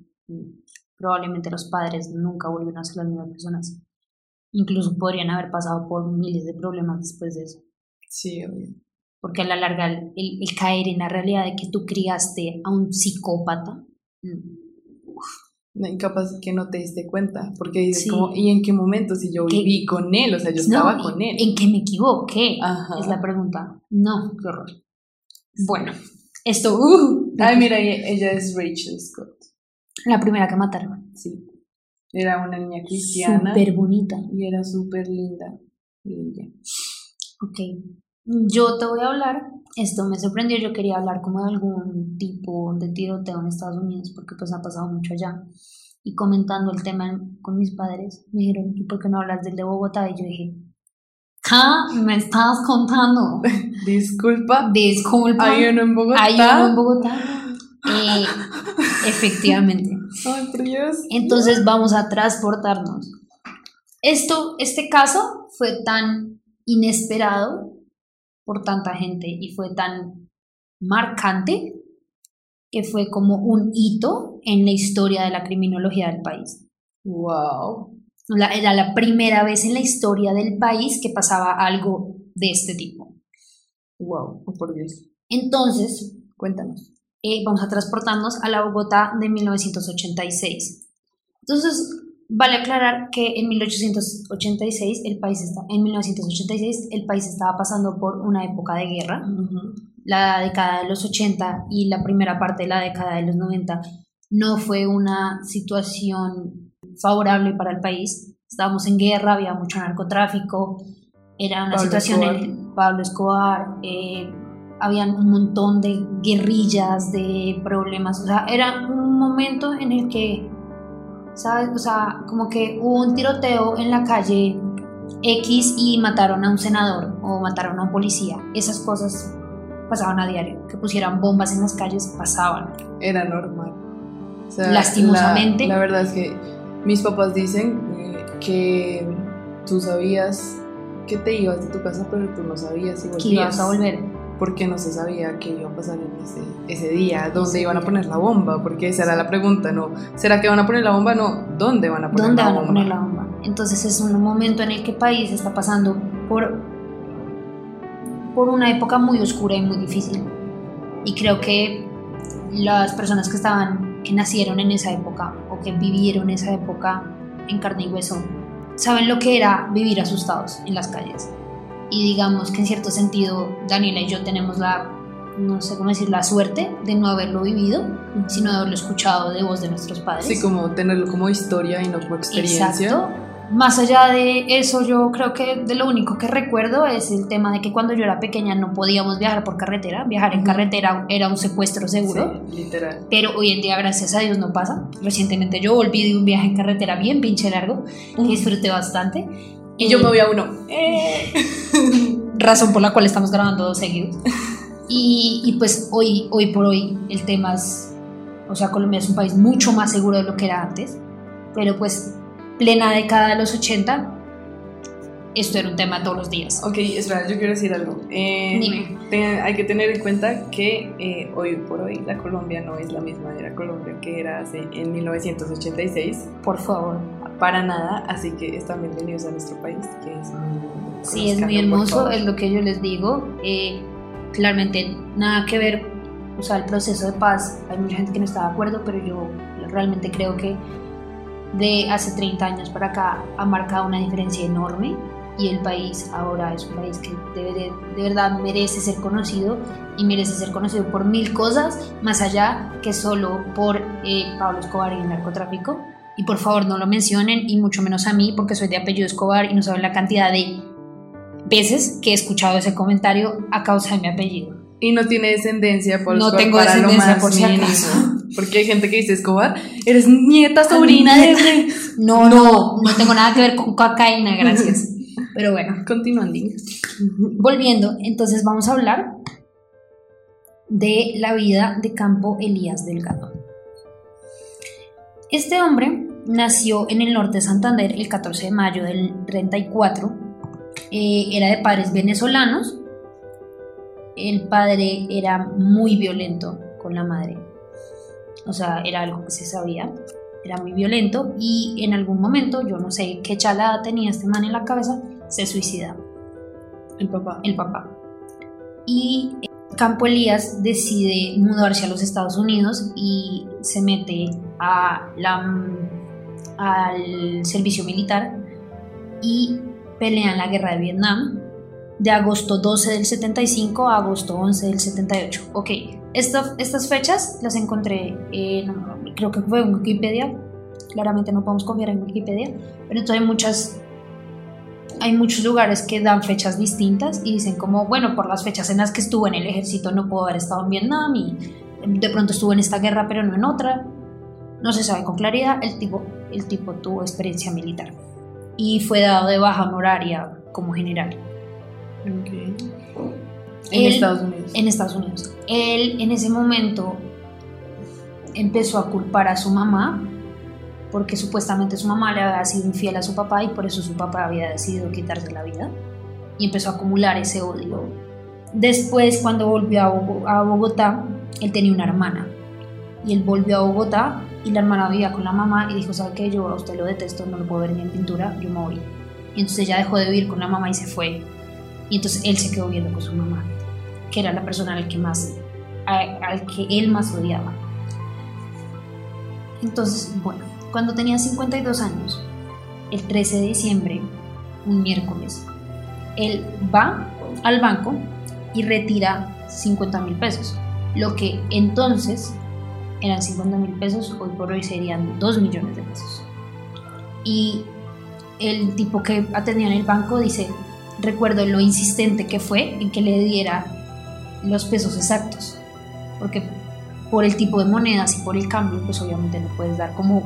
probablemente los padres nunca vuelven a ser las mismas personas. Incluso podrían haber pasado por miles de problemas después de eso. Sí, obvio. Porque a la larga el, el caer en la realidad de que tú criaste a un psicópata, no, incapaz que no te diste cuenta, porque dices como, ¿y en qué momento si yo viví con él? O sea, yo estaba con él. ¿En qué me equivoqué? Es la pregunta. No, qué horror. Bueno, esto... Uh, Ay, mira, ella es Rachel Scott. La primera que mataron. Sí. Era una niña cristiana. Súper bonita. Y era súper linda. Ok. Yo te voy a hablar, esto me sorprendió, yo quería hablar como de algún tipo de tiroteo en Estados Unidos, porque pues ha pasado mucho allá. Y comentando el tema con mis padres, me dijeron, ¿y por qué no hablas del de Bogotá? Y yo dije, ¿qué me estás contando? Disculpa. Disculpa. Hay uno en Bogotá. Hay uno en Bogotá. Eh, efectivamente. Ay, Dios. Entonces vamos a transportarnos. Esto, este caso fue tan inesperado por tanta gente y fue tan marcante que fue como un hito en la historia de la criminología del país. Wow. era la primera vez en la historia del país que pasaba algo de este tipo. Wow, por Dios. Entonces, cuéntanos. Eh, vamos a transportarnos a la Bogotá de 1986. Entonces, Vale aclarar que en 1886 el país está, en 1986 el país estaba pasando por una época de guerra. La década de los 80 y la primera parte de la década de los 90 no fue una situación favorable para el país. Estábamos en guerra, había mucho narcotráfico, era una situación en Pablo Escobar, eh, habían un montón de guerrillas, de problemas, o sea, era un momento en el que ¿sabes? O sea, como que hubo un tiroteo en la calle X y mataron a un senador o mataron a un policía. Esas cosas pasaban a diario. Que pusieran bombas en las calles pasaban. Era normal. Lastimosamente. La, verdad es que mis papás dicen eh, que tú sabías que te ibas de tu casa, pero tú no sabías si volvías. Que ibas a volver porque no se sabía qué iba a pasar en ese, ese día, dónde iban a poner la bomba, porque esa era la pregunta, ¿no? ¿Será que van a poner la bomba? No, ¿dónde van a poner ¿Dónde la van bomba? a poner la bomba? Entonces es un momento en el que el país está pasando por, por una época muy oscura y muy difícil. Y creo que las personas que estaban, que nacieron en esa época o que vivieron esa época en carne y hueso, saben lo que era vivir asustados en las calles y digamos que en cierto sentido Daniela y yo tenemos la, no sé cómo decir, la suerte de no haberlo vivido, sino de haberlo escuchado de voz de nuestros padres. Sí, como tenerlo como historia y no como experiencia. Exacto. Más allá de eso, yo creo que de lo único que recuerdo es el tema de que cuando yo era pequeña no podíamos viajar por carretera. Viajar en carretera era un secuestro seguro. Sí, literal. Pero hoy en día, gracias a Dios, no pasa. Recientemente yo volví de un viaje en carretera bien pinche largo, que disfruté bastante. Y yo me voy a uno. Eh. Razón por la cual estamos grabando dos seguidos. Y, y, pues hoy, hoy por hoy el tema es, o sea, Colombia es un país mucho más seguro de lo que era antes, pero pues plena década de los 80, esto era un tema todos los días. Ok, espera, yo quiero decir algo. Eh, Dime. hay que tener en cuenta que eh, hoy por hoy la Colombia no es la misma de la Colombia que era hace, en 1986. Por favor para nada, así que están bienvenidos a nuestro país, que es Sí, es muy hermoso, es lo que yo les digo. Eh, claramente nada que ver, o sea, el proceso de paz, hay mucha gente que no está de acuerdo, pero yo realmente creo que de hace 30 años para acá ha marcado una diferencia enorme y el país ahora es un país que de, de, verdad merece ser conocido y merece ser conocido por mil cosas, más allá que solo por eh, Pablo Escobar y el narcotráfico y por favor no lo mencionen y mucho menos a mí porque soy de apellido Escobar y no saben la cantidad de veces que he escuchado ese comentario a causa de mi apellido. Y no tiene descendencia por No tengo descendencia por si acaso. Porque hay gente que dice Escobar, eres nieta, sobrina de... No, no, no tengo nada que ver con cocaína, gracias. Pero bueno, Continuando. volviendo, entonces vamos a hablar de la vida de Campo Elías Delgado. Este hombre nació en el norte de Santander el 14 de mayo del 34. Eh, era de padres venezolanos. El padre era muy violento con la madre. O sea, era algo que se sabía. Era muy violento y en algún momento, yo no sé qué chalada tenía este man en la cabeza, se suicida El papá. el papá. Y Campo Elías decide mudarse a los Estados Unidos y se mete a la, al servicio militar y pelea en la guerra de Vietnam de agosto 12 del 75 a agosto 11 del 78. Ok, esta- estas fechas las encontré, en, creo que fue en Wikipedia, claramente no podemos confiar en Wikipedia, pero entonces hay muchas hay muchos lugares que dan fechas distintas y dicen como, bueno, por las fechas en las que estuvo en el ejército no puedo haber estado en Vietnam y de pronto estuvo en esta guerra pero no en otra. No se sabe con claridad, el tipo, el tipo tuvo experiencia militar y fue dado de baja honoraria como general Ok. En Él- Estados Unidos. en Estados Unidos. Él en ese momento empezó a culpar a su mamá porque supuestamente su mamá le había sido infiel a su papá y por eso su papá había decidido quitarse la vida y empezó a acumular ese odio. Después, cuando volvió a Bogo- a Bogotá, él tenía una hermana y él volvió a Bogotá y la hermana vivía con la mamá y dijo, ¿sabe qué? Yo a usted lo detesto, no lo puedo ver ni en pintura, yo me voy. Y entonces ella dejó de vivir con la mamá y se fue. Y entonces él se quedó viviendo con su mamá, que era la persona al que más, al que él más odiaba. Entonces, bueno, cuando tenía 52 años, el 13 de diciembre, un miércoles, él va al banco y retira 50 mil pesos, lo que entonces eran 50 mil pesos, hoy por hoy serían 2 millones de pesos. Y el tipo que atendía en el banco dice, recuerdo lo insistente que fue en que le diera los pesos exactos, porque por el tipo de monedas y por el cambio, pues obviamente no puedes dar como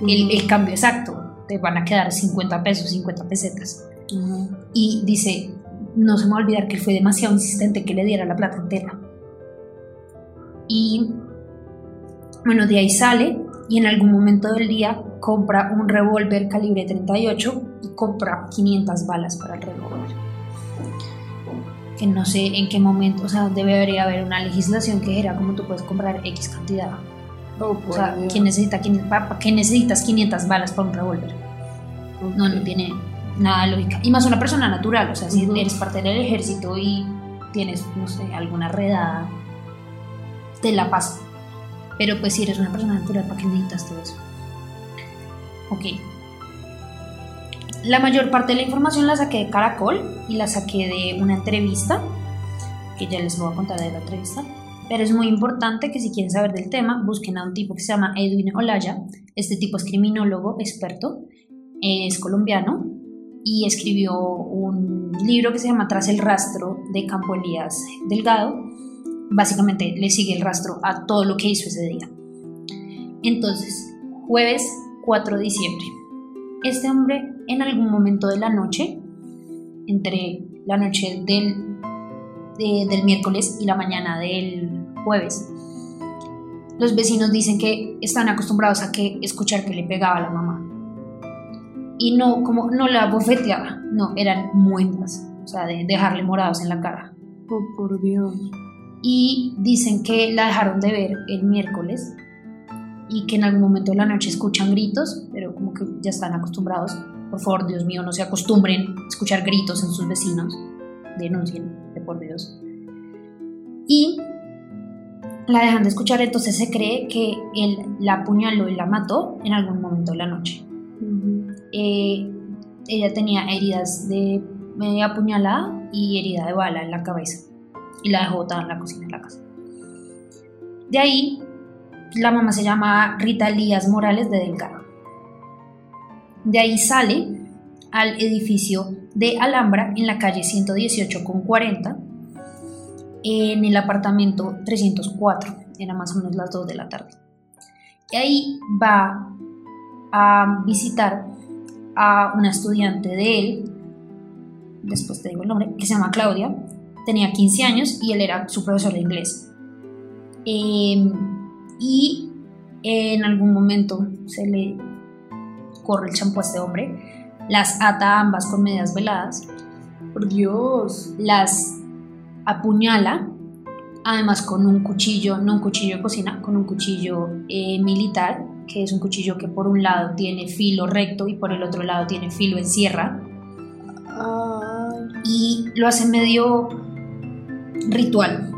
el, el cambio exacto, te van a quedar 50 pesos, 50 pesetas. Y dice, no se me va a olvidar que fue demasiado insistente que le diera la plata entera. Y bueno, de ahí sale y en algún momento del día compra un revólver calibre 38 y compra 500 balas para el revólver. Que no sé en qué momento, o sea, debería haber una legislación que era como tú puedes comprar X cantidad. Oh, O sea. ¿quién necesita, quién- pa- pa- qué necesitas 500 balas para un revólver? No, no tiene nada de lógica. Y más una persona natural, o sea, si Ujú. eres parte del ejército y tienes, no sé, alguna redada, te la paso. Pero pues si eres una persona natural, ¿para qué necesitas todo eso? Ok. La mayor parte de la información la saqué de Caracol y la saqué de una entrevista, que ya les voy a contar de la entrevista. Pero es muy importante que si quieren saber del tema, busquen a un tipo que se llama Edwin Olaya. Este tipo es criminólogo experto, es colombiano y escribió un libro que se llama Tras el rastro de Campo Elías Delgado. Básicamente le sigue el rastro a todo lo que hizo ese día. Entonces, jueves 4 de diciembre. Este hombre en algún momento de la noche, entre la noche del, de- del miércoles y la mañana del jueves, los vecinos dicen que están acostumbrados a que escuchar que le pegaba a la mamá. Y no, como no la bofeteaba, no, eran muendas, o sea, de dejarle morados en la cara. Oh, por Dios. Y dicen que la dejaron de ver el miércoles y que en algún momento de la noche escuchan gritos, pero como que ya están acostumbrados. Por favor, Dios mío, no se acostumbren a escuchar gritos en sus vecinos. Denuncien, de por Dios. Y la dejan de escuchar, entonces se cree que él la apuñaló y la mató en algún momento de la noche. Eh, ella tenía heridas de media apuñalada y herida de bala en la cabeza y la dejó botada en la cocina de la casa. De ahí, la mamá se llama Rita Elías Morales de Delgado. De ahí sale al edificio de Alhambra en la calle 118 con 40 en el apartamento 304, era más o menos las 2 de la tarde. Y ahí va a visitar a una estudiante de él después te digo el nombre, que se llama Claudia, tenía 15 años y él era su profesor de inglés. Em, y en algún momento se le corre el champú a este hombre, las ata ambas con medias veladas. Por Dios. Las apuñala, además con un cuchillo, no un cuchillo de cocina, con un cuchillo eh, militar, que es un cuchillo que por un lado tiene filo recto y por el otro lado tiene filo en sierra. Y lo hace medio ritual.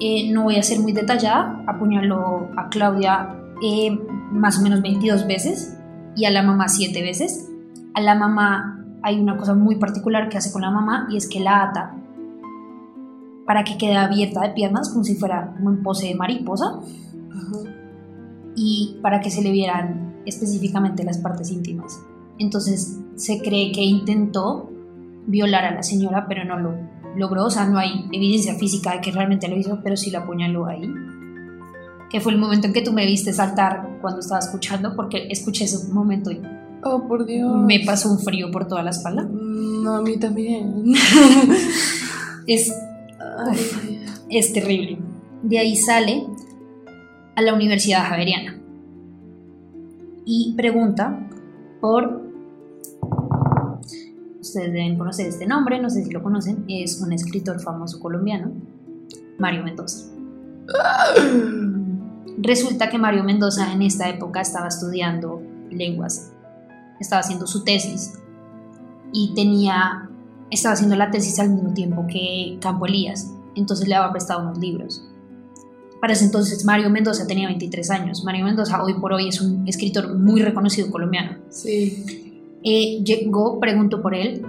Eh, no voy a ser muy detallada, apuñaló a Claudia eh, más o menos 22 veces y a la mamá 7 veces. A la mamá hay una cosa muy particular que hace con la mamá y es que la ata para que quede abierta de piernas como si fuera como en pose de mariposa y para que se le vieran específicamente las partes íntimas. Entonces se cree que intentó violar a la señora, pero no lo logró, o sea, no hay evidencia física de que realmente lo hizo, pero sí la apuñaló ahí. Que fue el momento en que tú me viste saltar cuando estaba escuchando, porque escuché ese momento y oh, por Dios. me pasó un frío por toda la espalda. Mm, no, a mí también. es, es terrible. De ahí sale a la Universidad Javeriana y pregunta por ustedes deben conocer este nombre, no sé si lo conocen, es un escritor famoso colombiano, Mario Mendoza. Resulta que Mario Mendoza en esta época estaba estudiando lenguas, estaba haciendo su tesis y tenía, estaba haciendo la tesis al mismo tiempo que Campo Elías, entonces le había prestado unos libros. Para ese entonces Mario Mendoza tenía 23 años. Mario Mendoza hoy por hoy es un escritor muy reconocido colombiano. Sí. Eh, llegó, preguntó por él,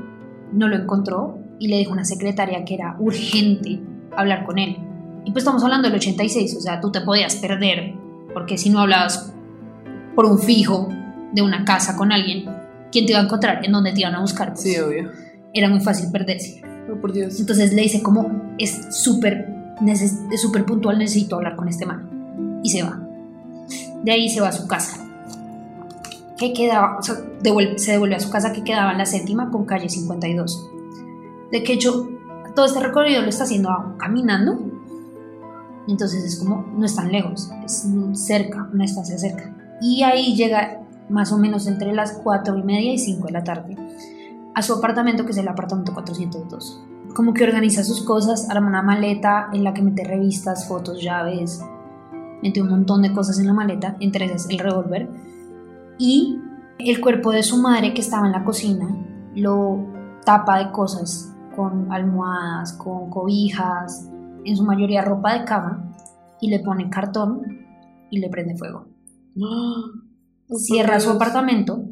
no lo encontró y le dijo a una secretaria que era urgente hablar con él. Y pues estamos hablando del 86, o sea, tú te podías perder, porque si no hablabas por un fijo de una casa con alguien, ¿quién te iba a encontrar? ¿En dónde te iban a buscar? sí, obvio. Era muy fácil perderse. Oh, por Dios. Entonces le dice, como es súper es súper puntual, necesito hablar con este man. Y se va. De ahí se va a su casa que quedaba, o sea, se devuelve a su casa que quedaba en la séptima con calle 52. De que hecho, todo este recorrido lo está haciendo caminando. Entonces es como, no es tan lejos, es cerca, una estancia cerca. Y ahí llega más o menos entre las 4 y media y 5 de la tarde a su apartamento, que es el apartamento 402. Como que organiza sus cosas, arma una maleta en la que mete revistas, fotos, llaves, mete un montón de cosas en la maleta, entre ellas el revólver y el cuerpo de su madre que estaba en la cocina lo tapa de cosas con almohadas, con cobijas, en su mayoría ropa de cama y le pone cartón y le prende fuego. Cierra su apartamento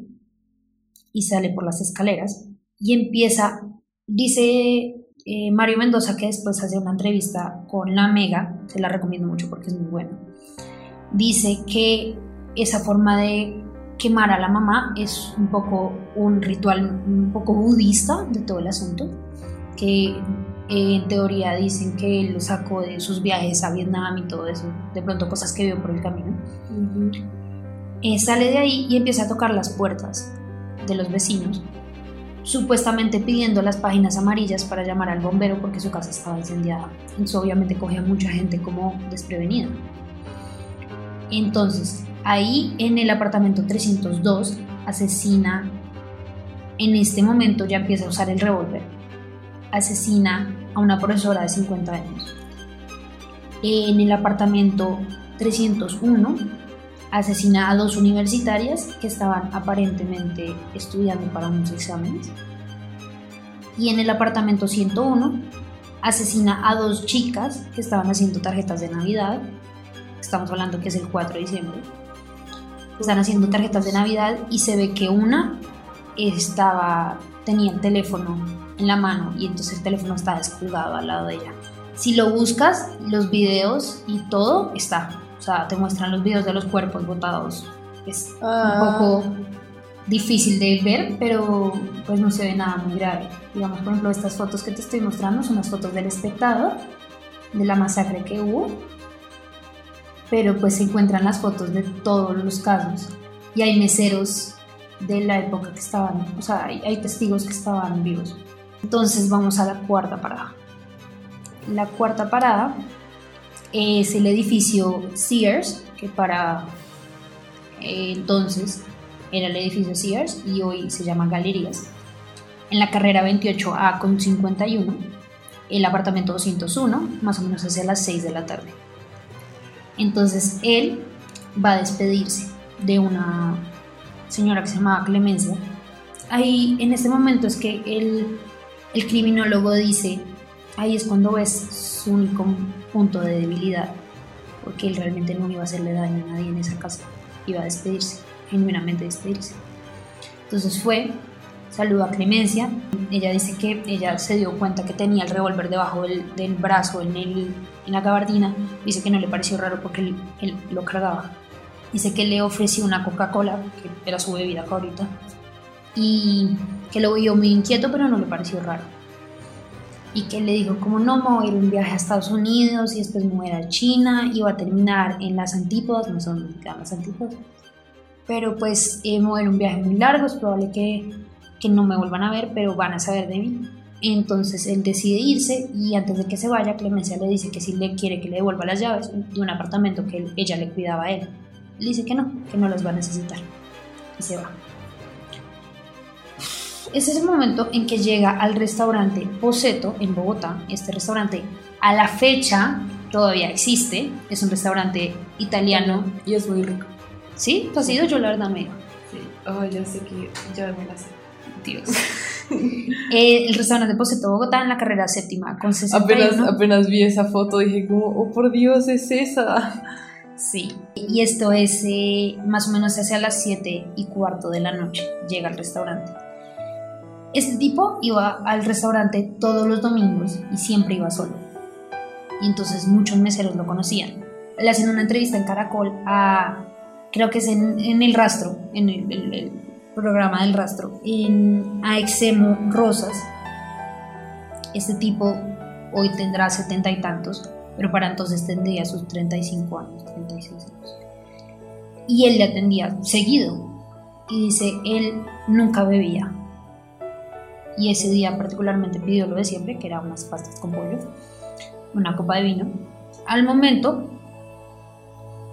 y sale por las escaleras y empieza, dice eh, Mario Mendoza que después hace una entrevista con la Mega, se la recomiendo mucho porque es muy buena. Dice que esa forma de quemar a la mamá es un poco un ritual un poco budista de todo el asunto, que eh, en teoría dicen que lo sacó de sus viajes a Vietnam y todo eso, de pronto cosas que vio por el camino. Eh, sale de ahí y empieza a tocar las puertas de los vecinos, supuestamente pidiendo las páginas amarillas para llamar al bombero porque su casa estaba incendiada. Entonces obviamente coge a mucha gente como desprevenida. Entonces, Ahí en el apartamento 302 asesina, en este momento ya empieza a usar el revólver, asesina a una profesora de 50 años. En el apartamento 301 asesina a dos universitarias que estaban aparentemente estudiando para unos exámenes. Y en el apartamento 101 asesina a dos chicas que estaban haciendo tarjetas de Navidad. Estamos hablando que es el 4 de diciembre están haciendo tarjetas de Navidad y se ve que una estaba, tenía el teléfono en la mano y entonces el teléfono está descolgado al lado de ella. Si lo buscas, los videos y todo está. Sea, te muestran los videos de los cuerpos botados. Es un Ah. poco difícil de ver, pero pues no se ve nada muy grave. Digamos, por ejemplo, estas fotos que te estoy mostrando son las fotos del espectador, de la masacre que hubo pero pues se encuentran las fotos de todos los casos y hay meseros de la época que estaban, o sea, hay, hay testigos que estaban vivos. Entonces vamos a la cuarta parada. La cuarta parada es el edificio Sears, que para eh, entonces era el edificio Sears y hoy se llama Galerías. En la carrera 28A con 51, el apartamento 201, más o menos hacia las 6 de la tarde. Entonces él va a despedirse de una señora que se llamaba Clemencia. Ahí en este momento es que el, el criminólogo dice, ahí es cuando ves su único punto de debilidad, porque él realmente no iba a hacerle daño a nadie en esa casa, iba a despedirse, genuinamente despedirse. Entonces fue, saludó a Clemencia, ella dice que ella se dio cuenta que tenía el revólver debajo del, brazo en, el, en la gabardina, dice que no le pareció raro porque él, él lo cargaba. Dice que le ofreció una Coca-Cola, que era su bebida favorita, y que lo vio muy inquieto, pero no le pareció raro. Y que le dijo, como no, me voy a ir un viaje a Estados Unidos y después me voy a ir a China y va a terminar en las antípodas, no sé dónde quedan las antípodas. Pero pues eh, me voy a ir un viaje muy largo, es probable que, que no me vuelvan a ver, pero van a saber de mí. Entonces él decide irse y antes de que se vaya, Clemencia le dice que si le quiere que le devuelva las llaves de un apartamento que él- ella le cuidaba a él. Él dice que no, que no las va a necesitar. Y se va. Ese es el momento en que llega al restaurante Poseto en Bogotá. Este restaurante a la fecha todavía existe. Es un restaurante italiano. Y es muy rico. ¿Sí? ¿Tú has ido? Yo la verdad no he ido. Sí. Oh, ya sé que ya me la sé. Dios. Eh, el restaurante Poseto Bogotá en la carrera séptima con 61. Apenas, apenas vi esa foto dije como, oh por Dios, es esa. Sí, y esto es eh, más o menos hacia las 7 y cuarto de la noche, llega al restaurante. Este tipo iba al restaurante todos los domingos y siempre iba solo. Y entonces muchos meseros lo conocían. Le hacen una entrevista en Caracol a, creo que es en, en El Rastro, en el, el- el programa del Rastro, en, a Exemo Rosas. Este tipo hoy tendrá setenta y tantos, pero para entonces tendría sus 35 años, 36 años. Y él le atendía seguido. Y dice, él nunca bebía. Y ese día particularmente pidió lo de siempre, que era unas pastas con pollo, una copa de vino. Al momento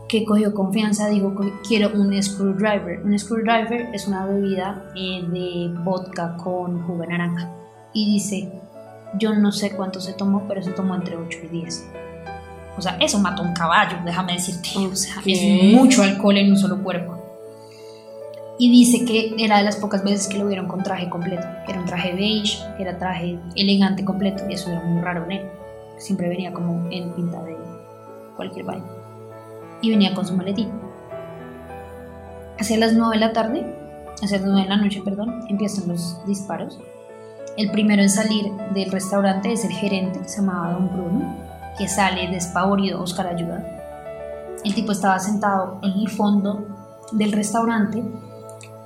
que cogió confianza, dijo, "Co- quiero un screwdriver. Un screwdriver es una bebida eh, de vodka con jugo de naranja. Y dice, yo no sé cuánto se tomó, pero se tomó entre 8 y 10. O sea, eso mata un caballo, déjame decirte. O sea, Ok. es mucho alcohol en un solo cuerpo. Y dice que era de las pocas veces que lo vieron con traje completo. Era un traje beige, era traje elegante completo. Y eso era muy raro en él. Siempre venía como en pinta de cualquier vaina. Y venía con su maletín. Hacia las 9 de la tarde, hacia las 9 de la noche, perdón, empiezan los disparos. El primero en salir del restaurante es el gerente, que se llamaba Don Bruno, que sale despavorido, Oscar ayuda. El tipo estaba sentado en el fondo del restaurante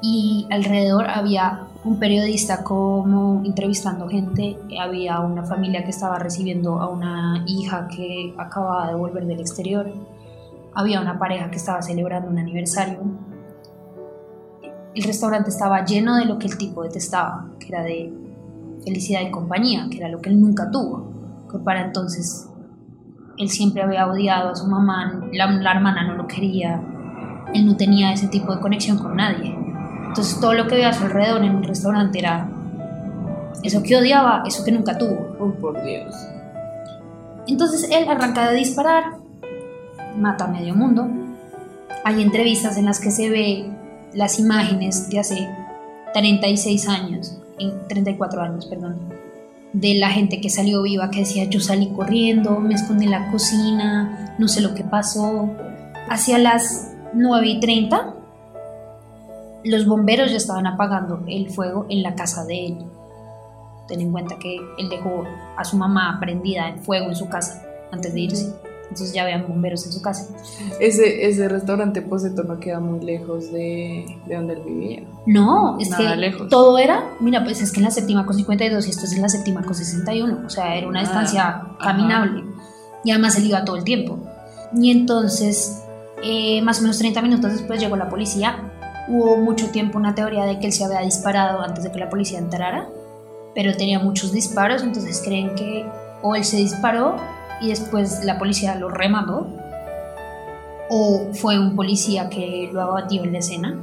y alrededor había un periodista como entrevistando gente, había una familia que estaba recibiendo a una hija que acababa de volver del exterior, había una pareja que estaba celebrando un aniversario. El restaurante estaba lleno de lo que el tipo detestaba, que era de felicidad y compañía, que era lo que él nunca tuvo, que para entonces él siempre había odiado a su mamá, la, la hermana no lo quería, él no tenía ese tipo de conexión con nadie. Entonces todo lo que veía a su alrededor en un restaurante era eso que odiaba, eso que nunca tuvo. Oh por Dios. Entonces él arranca de disparar, mata a medio mundo. Hay entrevistas en las que se ve las imágenes de hace 36 años, en 34 años, perdón, de la gente que salió viva, que decía yo salí corriendo, me escondí en la cocina, no sé lo que pasó. Hacia las 9 y 30, los bomberos ya estaban apagando el fuego en la casa de él. Ten en cuenta que él dejó a su mamá prendida en fuego en su casa antes de irse. Entonces ya habían bomberos en su casa. Ese, ese restaurante Poseto no queda muy lejos de, de donde él vivía. No, es Nada que lejos. todo era, mira, pues es que en la séptima con 52 y esto es en la séptima con 61, o sea, era una Ah, distancia ajá. caminable. Y además él iba todo el tiempo. Y entonces, eh, más o menos 30 minutos después llegó la policía. Hubo mucho tiempo una teoría de que él se había disparado antes de que la policía entrara, pero tenía muchos disparos, entonces creen que o él se disparó y después la policía lo remató, o fue un policía que lo abatió en la escena.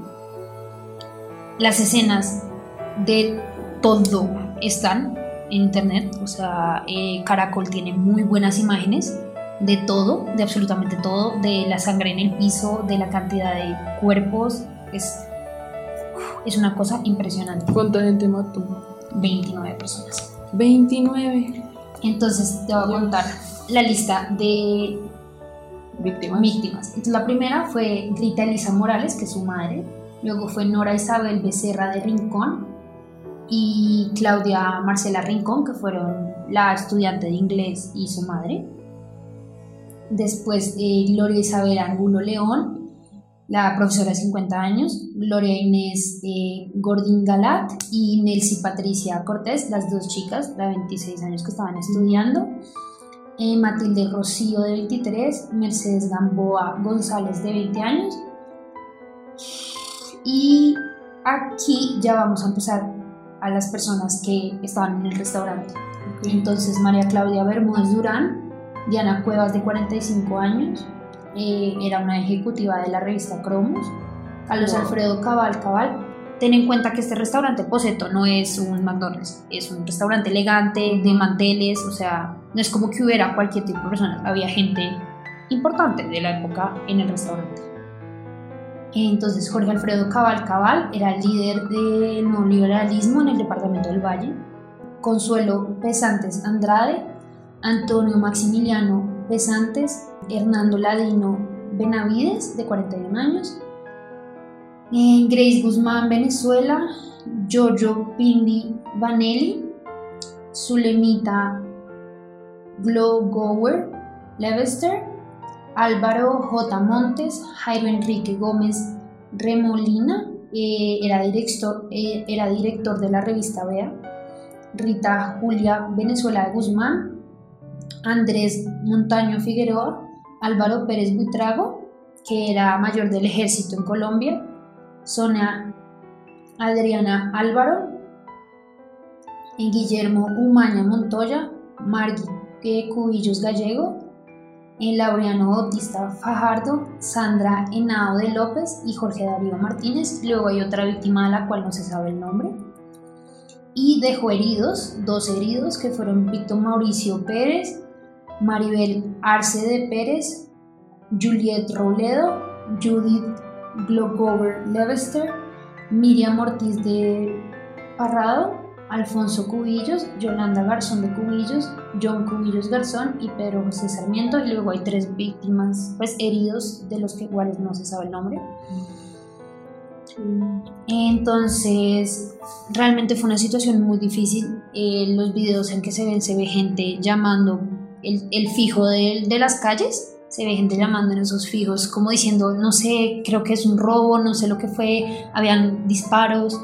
Las escenas de todo están en internet, o sea, eh, Caracol tiene muy buenas imágenes de todo, de absolutamente todo, de la sangre en el piso, de la cantidad de cuerpos, es, es una cosa impresionante. ¿Cuánta gente mató? 29 personas. 29 Entonces te voy a contar la lista de víctimas. víctimas. Entonces, la primera fue Grita Elisa Morales, que es su madre. Luego fue Nora Isabel Becerra de Rincón y Claudia Marcela Rincón, que fueron la estudiante de inglés y su madre. Después eh, Gloria Isabel Angulo León, la profesora de 50 años, Gloria Inés eh, Gordín Galat y Nelcy Patricia Cortés, las dos chicas, de 26 años que estaban estudiando. Eh, Matilde Rocío de 23, Mercedes Gamboa González de 20 años. Y aquí ya vamos a empezar a las personas que estaban en el restaurante. Entonces María Claudia Bermúdez Durán, Diana Cuevas de 45 años, eh, era una ejecutiva de la revista Cromos, Carlos Wow. Alfredo Cabal Cabal. Ten en cuenta que este restaurante Poseto no es un McDonald's, es un restaurante elegante, de manteles, o sea, no es como que hubiera cualquier tipo de personas, había gente importante de la época en el restaurante. Entonces Jorge Alfredo Cabal Cabal era el líder del neoliberalismo en el departamento del Valle. Consuelo Pesantes Andrade, Antonio Maximiliano Pesantes, Hernando Ladino Benavides, de 41 años, eh, Grace Guzmán Venezuela, Giorgio Pindi Vanelli, Zulemita Glogower Levester, Álvaro J. Montes, Jairo Enrique Gómez Remolina, eh, era, director, eh, era director de la revista Vea, Rita Julia Venezuela de Guzmán, Andrés Montaño Figueroa, Álvaro Pérez Buitrago, que era mayor del ejército en Colombia, Sonia Adriana Álvaro, Guillermo Umaña Montoya, Margui Cubillos Gallego, Laureano Bautista Fajardo, Sandra Henao de López y Jorge Darío Martínez. Luego hay otra víctima de la cual no se sabe el nombre. Y dejó heridos, dos heridos que fueron Víctor Mauricio Pérez, Maribel Arce de Pérez, Juliet Robledo, Judith Glogover Levester, Miriam Ortiz de Parrado, Alfonso Cubillos, Yolanda Garzón de Cubillos, John Cubillos Garzón y Pedro José Sarmiento. Y luego hay tres víctimas, pues heridos, de los que iguales no se sabe el nombre. Entonces, realmente fue una situación muy difícil. Eh, los videos en que se ven, se ve gente llamando el, fijo de, de las calles, se ve gente llamando en esos fijos, como diciendo, no sé, creo que es un robo, no sé lo que fue, habían disparos,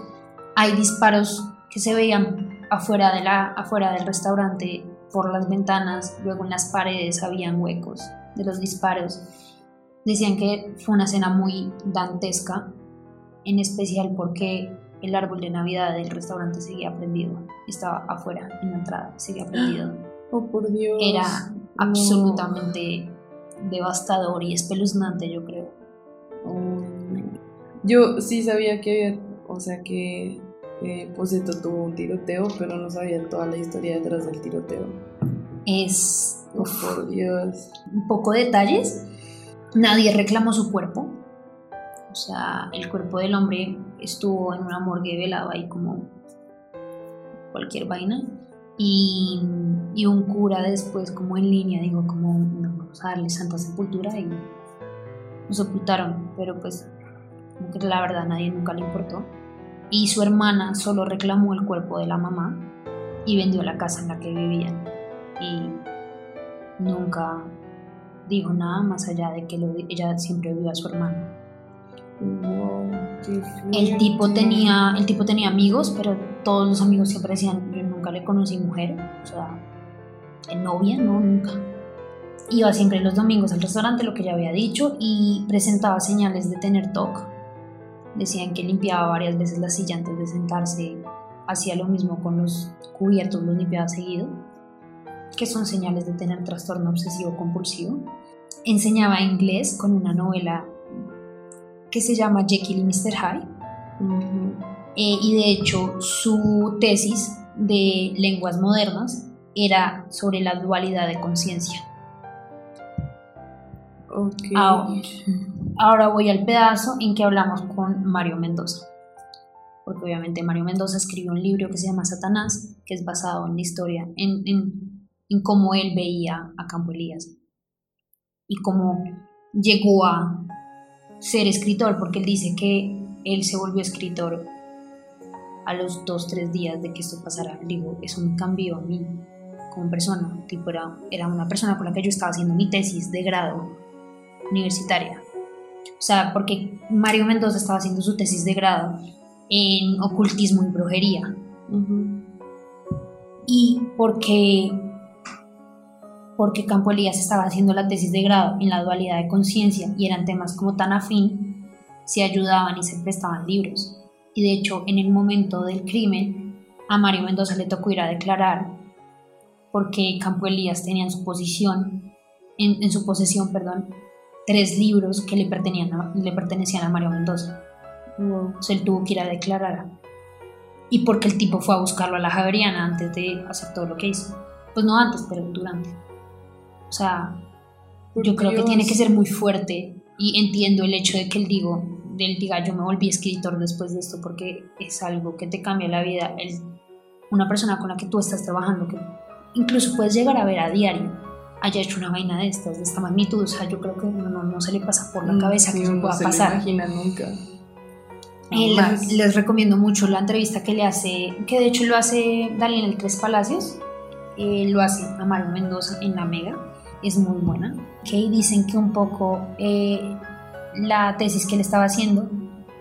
hay disparos que se veían afuera, de la, afuera del restaurante por las ventanas, luego en las paredes habían huecos de los disparos. Decían que fue una escena muy dantesca, en especial porque el árbol de Navidad del restaurante seguía prendido, estaba afuera en la entrada, seguía prendido. Oh, por Dios. Era No. absolutamente devastador y espeluznante, yo creo. Oh. Yo sí sabía que había, o sea, que eh, Poseto tuvo un tiroteo, pero no sabía toda la historia detrás del tiroteo. Es Oh, uf, por Dios. un poco de detalles. Nadie reclamó su cuerpo. O sea, el cuerpo del hombre estuvo en una morgue velado ahí como cualquier vaina. Y, y un cura después, como en línea, digo, como "No, vamos a darle santa sepultura y lo sepultaron. Pero pues, la verdad nadie nunca le importó. Y su hermana solo reclamó el cuerpo de la mamá y vendió la casa en la que vivían. Y nunca dijo nada más allá de que lo- ella siempre vio a su hermano. El tipo tenía, el tipo tenía amigos, pero todos los amigos siempre decían, yo nunca le conocí mujer, o sea, ¿en novia, no, nunca. Iba siempre los domingos al restaurante, lo que ya había dicho, y presentaba señales de tener TOC. Decían que limpiaba varias veces la silla antes de sentarse hacía lo mismo con los cubiertos, los limpiaba seguido, que son señales de tener trastorno obsesivo compulsivo. Enseñaba inglés con una novela que se llama Jekyll y Mr. Hyde. Eh, y de hecho su tesis de lenguas modernas era sobre la dualidad de conciencia. Ahora, voy al pedazo en que hablamos con Mario Mendoza. Porque obviamente Mario Mendoza escribió un libro que se llama Satanás, que es basado en la historia, en, en cómo él veía a Campo Elías y cómo llegó a ser escritor, porque él dice que él se volvió escritor a los dos, tres días de que esto pasara. Digo, eso me cambió a mí como persona. Tipo, era, era una persona con la que yo estaba haciendo mi tesis de grado universitaria. O sea, porque Mario Mendoza estaba haciendo su tesis de grado en ocultismo y brujería. Y porque, porque Campo Elías estaba haciendo la tesis de grado en la dualidad de conciencia y eran temas como tan afín, se ayudaban y se prestaban libros. Y de hecho, en el momento del crimen, a Mario Mendoza le tocó ir a declarar porque Campo Elías tenía en su posición, en, su posesión, perdón, tres libros que le, pertenecían le pertenecían a Mario Mendoza. Entonces él tuvo que ir a declarar. Y porque el tipo fue a buscarlo a la Javeriana antes de hacer todo lo que hizo. Pues no antes, pero durante. O sea, yo creo que tiene que ser muy fuerte y entiendo el hecho de que él digo, él diga yo me volví escritor después de esto porque es algo que te cambia la vida. El, una persona con la que tú estás trabajando, que incluso puedes llegar a ver a diario, haya hecho una vaina de estas, de esta magnitud. O sea, yo creo que no, no se le pasa por la mm, cabeza que eso pueda pasar. Se imagina nunca. les recomiendo mucho la entrevista que le hace, que de hecho lo hace Daniel Tres Palacios, eh, lo hace a Mario Mendoza en La Mega, es muy buena. Que dicen que un poco eh, la tesis que él estaba haciendo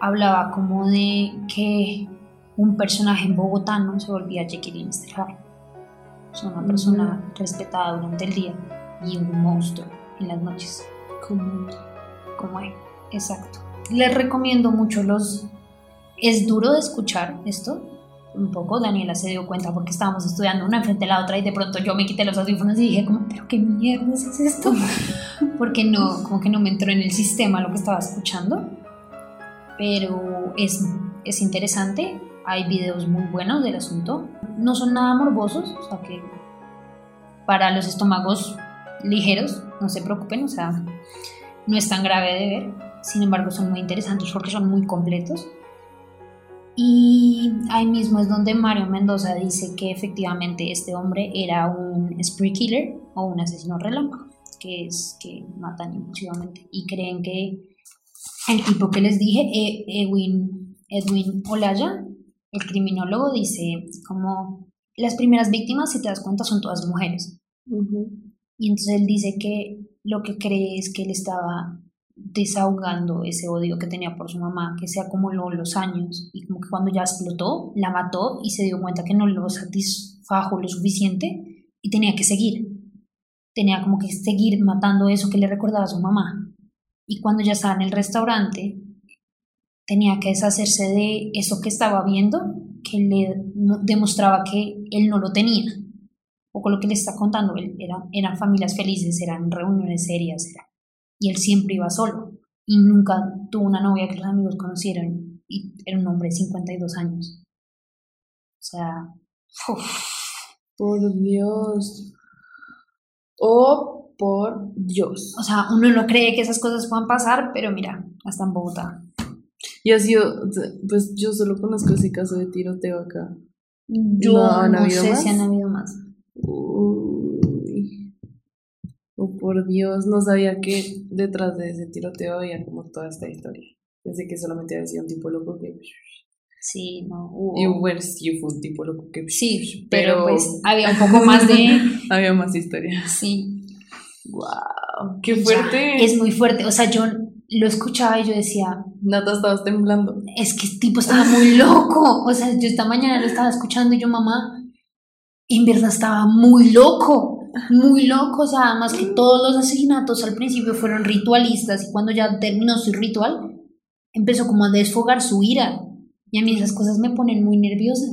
hablaba como de que un personaje en Bogotá no se volvía Jekyll y Mr. Hyde una persona respetada durante el día y un monstruo en las noches. Como, como él, exacto. Les recomiendo mucho los... Es duro de escuchar esto, un poco, Daniela se dio cuenta porque estábamos estudiando una enfrente de la otra y de pronto yo me quité los audífonos y dije como, pero qué mierda es esto, porque no, como que no me entró en el sistema lo que estaba escuchando, pero es, es interesante, hay videos muy buenos del asunto, no son nada morbosos, o sea que para los estómagos ligeros, no se preocupen, o sea, no es tan grave de ver, sin embargo son muy interesantes porque son muy completos. Y ahí mismo es donde Mario Mendoza dice que efectivamente este hombre era un spree killer o un asesino relámpago, que es que matan impulsivamente. Y creen que el tipo que les dije, e, Edwin, Edwin Olaya, el criminólogo dice como las primeras víctimas, si te das cuenta, son todas mujeres. Y entonces él dice que lo que cree es que él estaba desahogando ese odio que tenía por su mamá, que se acumuló los años y como que cuando ya explotó, la mató y se dio cuenta que no lo satisfajo lo suficiente y tenía que seguir. Tenía como que seguir matando eso que le recordaba a su mamá. Y cuando ya estaba en el restaurante, tenía que deshacerse de eso que estaba viendo, que le demostraba que él no lo tenía. O con lo que le está contando, él, era, eran familias felices, eran reuniones serias, y él siempre iba solo. Y nunca tuvo una novia que los amigos conocieran, y era un hombre de 52 años. O sea, por Dios. Oh, por Dios. O sea, uno no cree que esas cosas puedan pasar, pero mira, hasta en Bogotá. Y ha sido, pues yo solo conozco ese caso de tiroteo acá. Yo no, sé si han habido más. Uy. Oh, por Dios, no sabía que detrás de ese tiroteo había como toda esta historia. Pensé que solamente había sido un tipo loco que... Sí, no. Y bueno, sí, fue un tipo loco que... Sí, pero, pues había un poco más de... había más historia. Sí. Wow, qué fuerte. es muy fuerte. O sea, yo lo escuchaba y yo decía... Nata, estabas temblando. Es que este tipo estaba muy loco. O sea, yo esta mañana lo estaba escuchando y yo, mamá, en verdad estaba muy loco. Muy loco. O sea, además que todos los asesinatos al principio fueron ritualistas y cuando ya terminó su ritual, empezó como a desfogar su ira. Y a mí esas cosas me ponen muy nerviosa.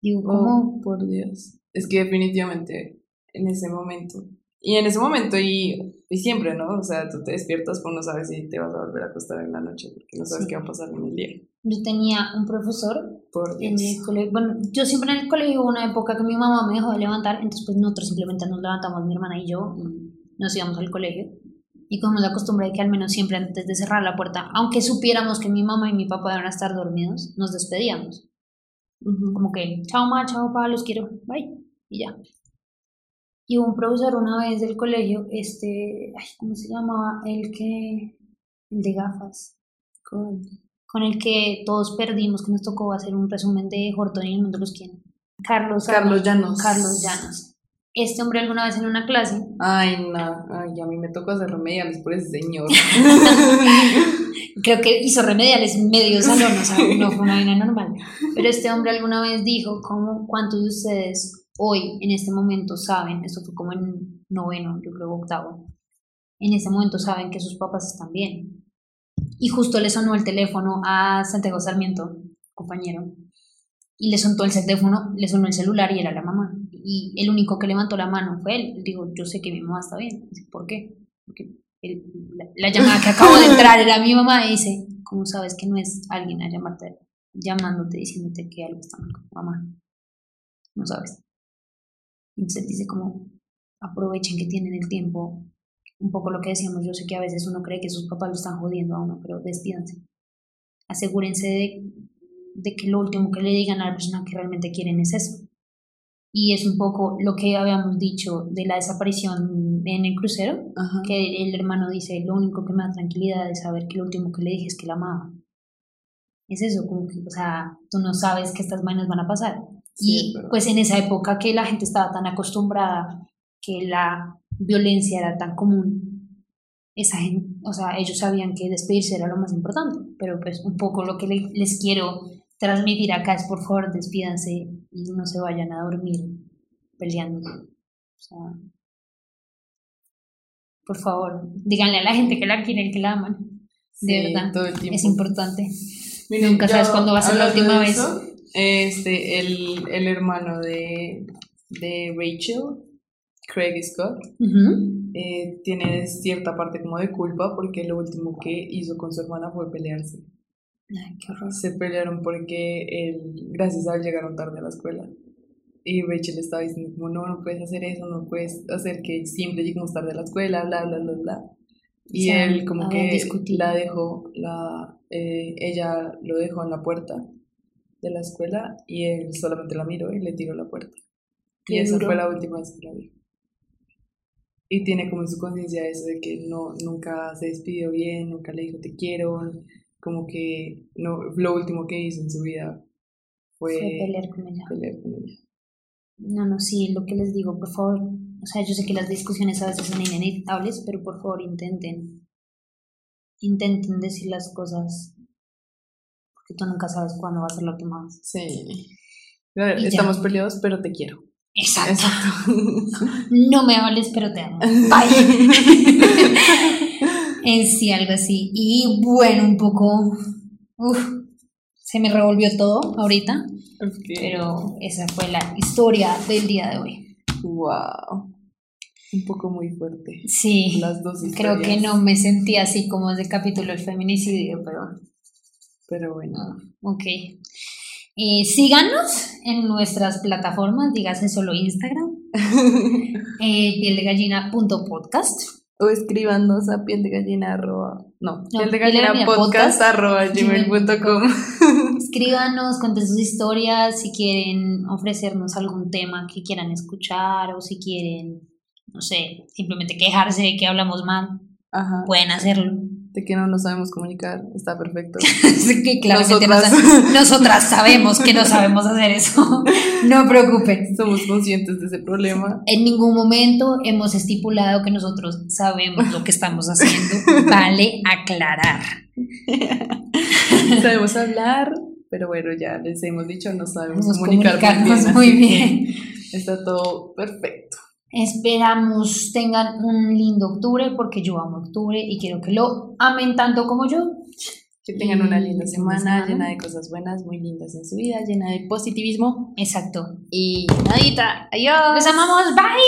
Digo, ¿cómo? Oh, por Dios. Es que definitivamente en ese momento. Y en ese momento y, y siempre, ¿no? O sea, tú te despiertas, pues no sabes si te vas a volver a acostar en la noche porque no sabes Sí. qué va a pasar en el día. Yo tenía un profesor Por en el colegio. Bueno, yo siempre en el colegio hubo una época que mi mamá me dejó de levantar, entonces pues nosotros simplemente nos levantamos, mi hermana y yo, y nos íbamos al colegio. Y cogimos la costumbre de que al menos siempre antes de cerrar la puerta, aunque supiéramos que mi mamá y mi papá iban a estar dormidos, nos despedíamos. Ujú. Como que, chao ma, chao pa, los quiero, bye, y ya. Y hubo un profesor una vez del colegio, este, ay, ¿cómo se llamaba? El que, el de gafas, Con- con el que todos perdimos, que nos tocó hacer un resumen de Horton y el mundo los quiere. Carlos, Carlos Llanos. Carlos Llanos. Este hombre alguna vez en una clase, Ay, no. Ay, a mí me tocó hacer remediales por ese señor. creo que hizo remediales medio salón, o sea, no fue una vaina normal. Pero este hombre alguna vez dijo, ¿cómo, ¿cuántos de ustedes hoy, en este momento, saben, esto fue como en noveno, yo creo octavo, en este momento saben que sus papás están bien? Y justo le sonó el teléfono a Santiago Sarmiento, compañero, y le sonó el teléfono, le sonó el celular y era la mamá. Y el único que levantó la mano fue él. Él dijo, yo sé que mi mamá está bien. Dice, ¿Por qué? Porque la, la llamada que acabo de entrar era mi mamá y dice, ¿cómo sabes que no es alguien a llamarte, llamándote, diciéndote que algo está mal con tu mamá? No sabes. Entonces él dice como, aprovechen que tienen el tiempo. Un poco lo que decíamos, yo sé que a veces uno cree que sus papás lo están jodiendo a uno, pero despídanse. Asegúrense de, de que lo último que le digan a la persona que realmente quieren es eso. Y es un poco lo que habíamos dicho de la desaparición en el crucero, Ajá. que el hermano dice, lo único que me da tranquilidad es saber que lo último que le dije es que la amaba. Es eso, como que, o sea, tú no sabes que estas vainas van a pasar. Sí, y es verdad. pues en esa época que la gente estaba tan acostumbrada, que la violencia era tan común, esa gente, o sea, ellos sabían que despedirse era lo más importante, pero pues un poco lo que le- les quiero transmitir acá es por favor despídanse y no se vayan a dormir peleando. O sea, por favor, díganle a la gente que la quieren, que la aman. De Sí, verdad, el tiempo. es importante. Miren, Nunca sabes cuándo va a ser la última de vez. eso, Este, el, el hermano de, de Rachel, Craig Scott, eh, tiene cierta parte como de culpa porque lo último que hizo con su hermana fue pelearse. Ay, qué horror. Se pelearon porque él, gracias a él llegaron tarde a la escuela. Y Rachel estaba diciendo como, no, no puedes hacer eso, no puedes hacer que siempre lleguemos tarde a la escuela, bla, bla, bla, bla. Y O sea, él como que la dejó, la, eh, ella lo dejó en la puerta de la escuela y él solamente la miró y le tiró la puerta. Y esa duro. fue la última vez que la vio. Y tiene como en su conciencia eso de que no, nunca se despidió bien, nunca le dijo te quiero, como que no, lo último que hizo en su vida fue, Fue pelear con ella. pelear con ella. No, no, sí, lo que les digo, por favor, o sea, yo sé que las discusiones a veces son inevitables, pero por favor intenten, intenten decir las cosas, porque tú nunca sabes cuándo va a ser la última vez. Sí. Y ya. estamos peleados, pero te quiero. Exacto. Exacto. No me hables, pero te amo. Bye. en sí, algo así. Y bueno, un poco, uf, se me revolvió todo ahorita, Ok. pero esa fue la historia del día de hoy. Wow. Un poco muy fuerte. Sí. Las dos Creo historias. que no me sentí así como ese capítulo del feminicidio, pero Pero bueno. ok. Eh, síganos en nuestras plataformas, dígase solo Instagram, eh, pieldegallina.podcast. o escríbanos a piel de gallina arroba, no, No, podcast podcast, arroba gmail.com. Escríbanos, cuenten sus historias, si quieren ofrecernos algún tema que quieran escuchar o si quieren, no sé, simplemente quejarse de que hablamos mal, Ajá. pueden hacerlo. De que no nos sabemos comunicar, está perfecto. Que claramente Nosotras. nos- nosotras sabemos que no sabemos hacer eso. No preocupen. Somos conscientes de ese problema. En ningún momento hemos estipulado que nosotros sabemos lo que estamos haciendo. Vale aclarar. sabemos hablar, pero bueno, ya les hemos dicho, no sabemos Podemos comunicar comunicarnos muy muy bien. Está todo perfecto. Esperamos tengan un lindo octubre porque yo amo octubre y quiero que lo amen tanto como yo. Que tengan una linda linda semana, semana. llena de cosas buenas, muy lindas en su vida, llena de positivismo. Exacto. Y nadita, adiós. Los amamos. Bye.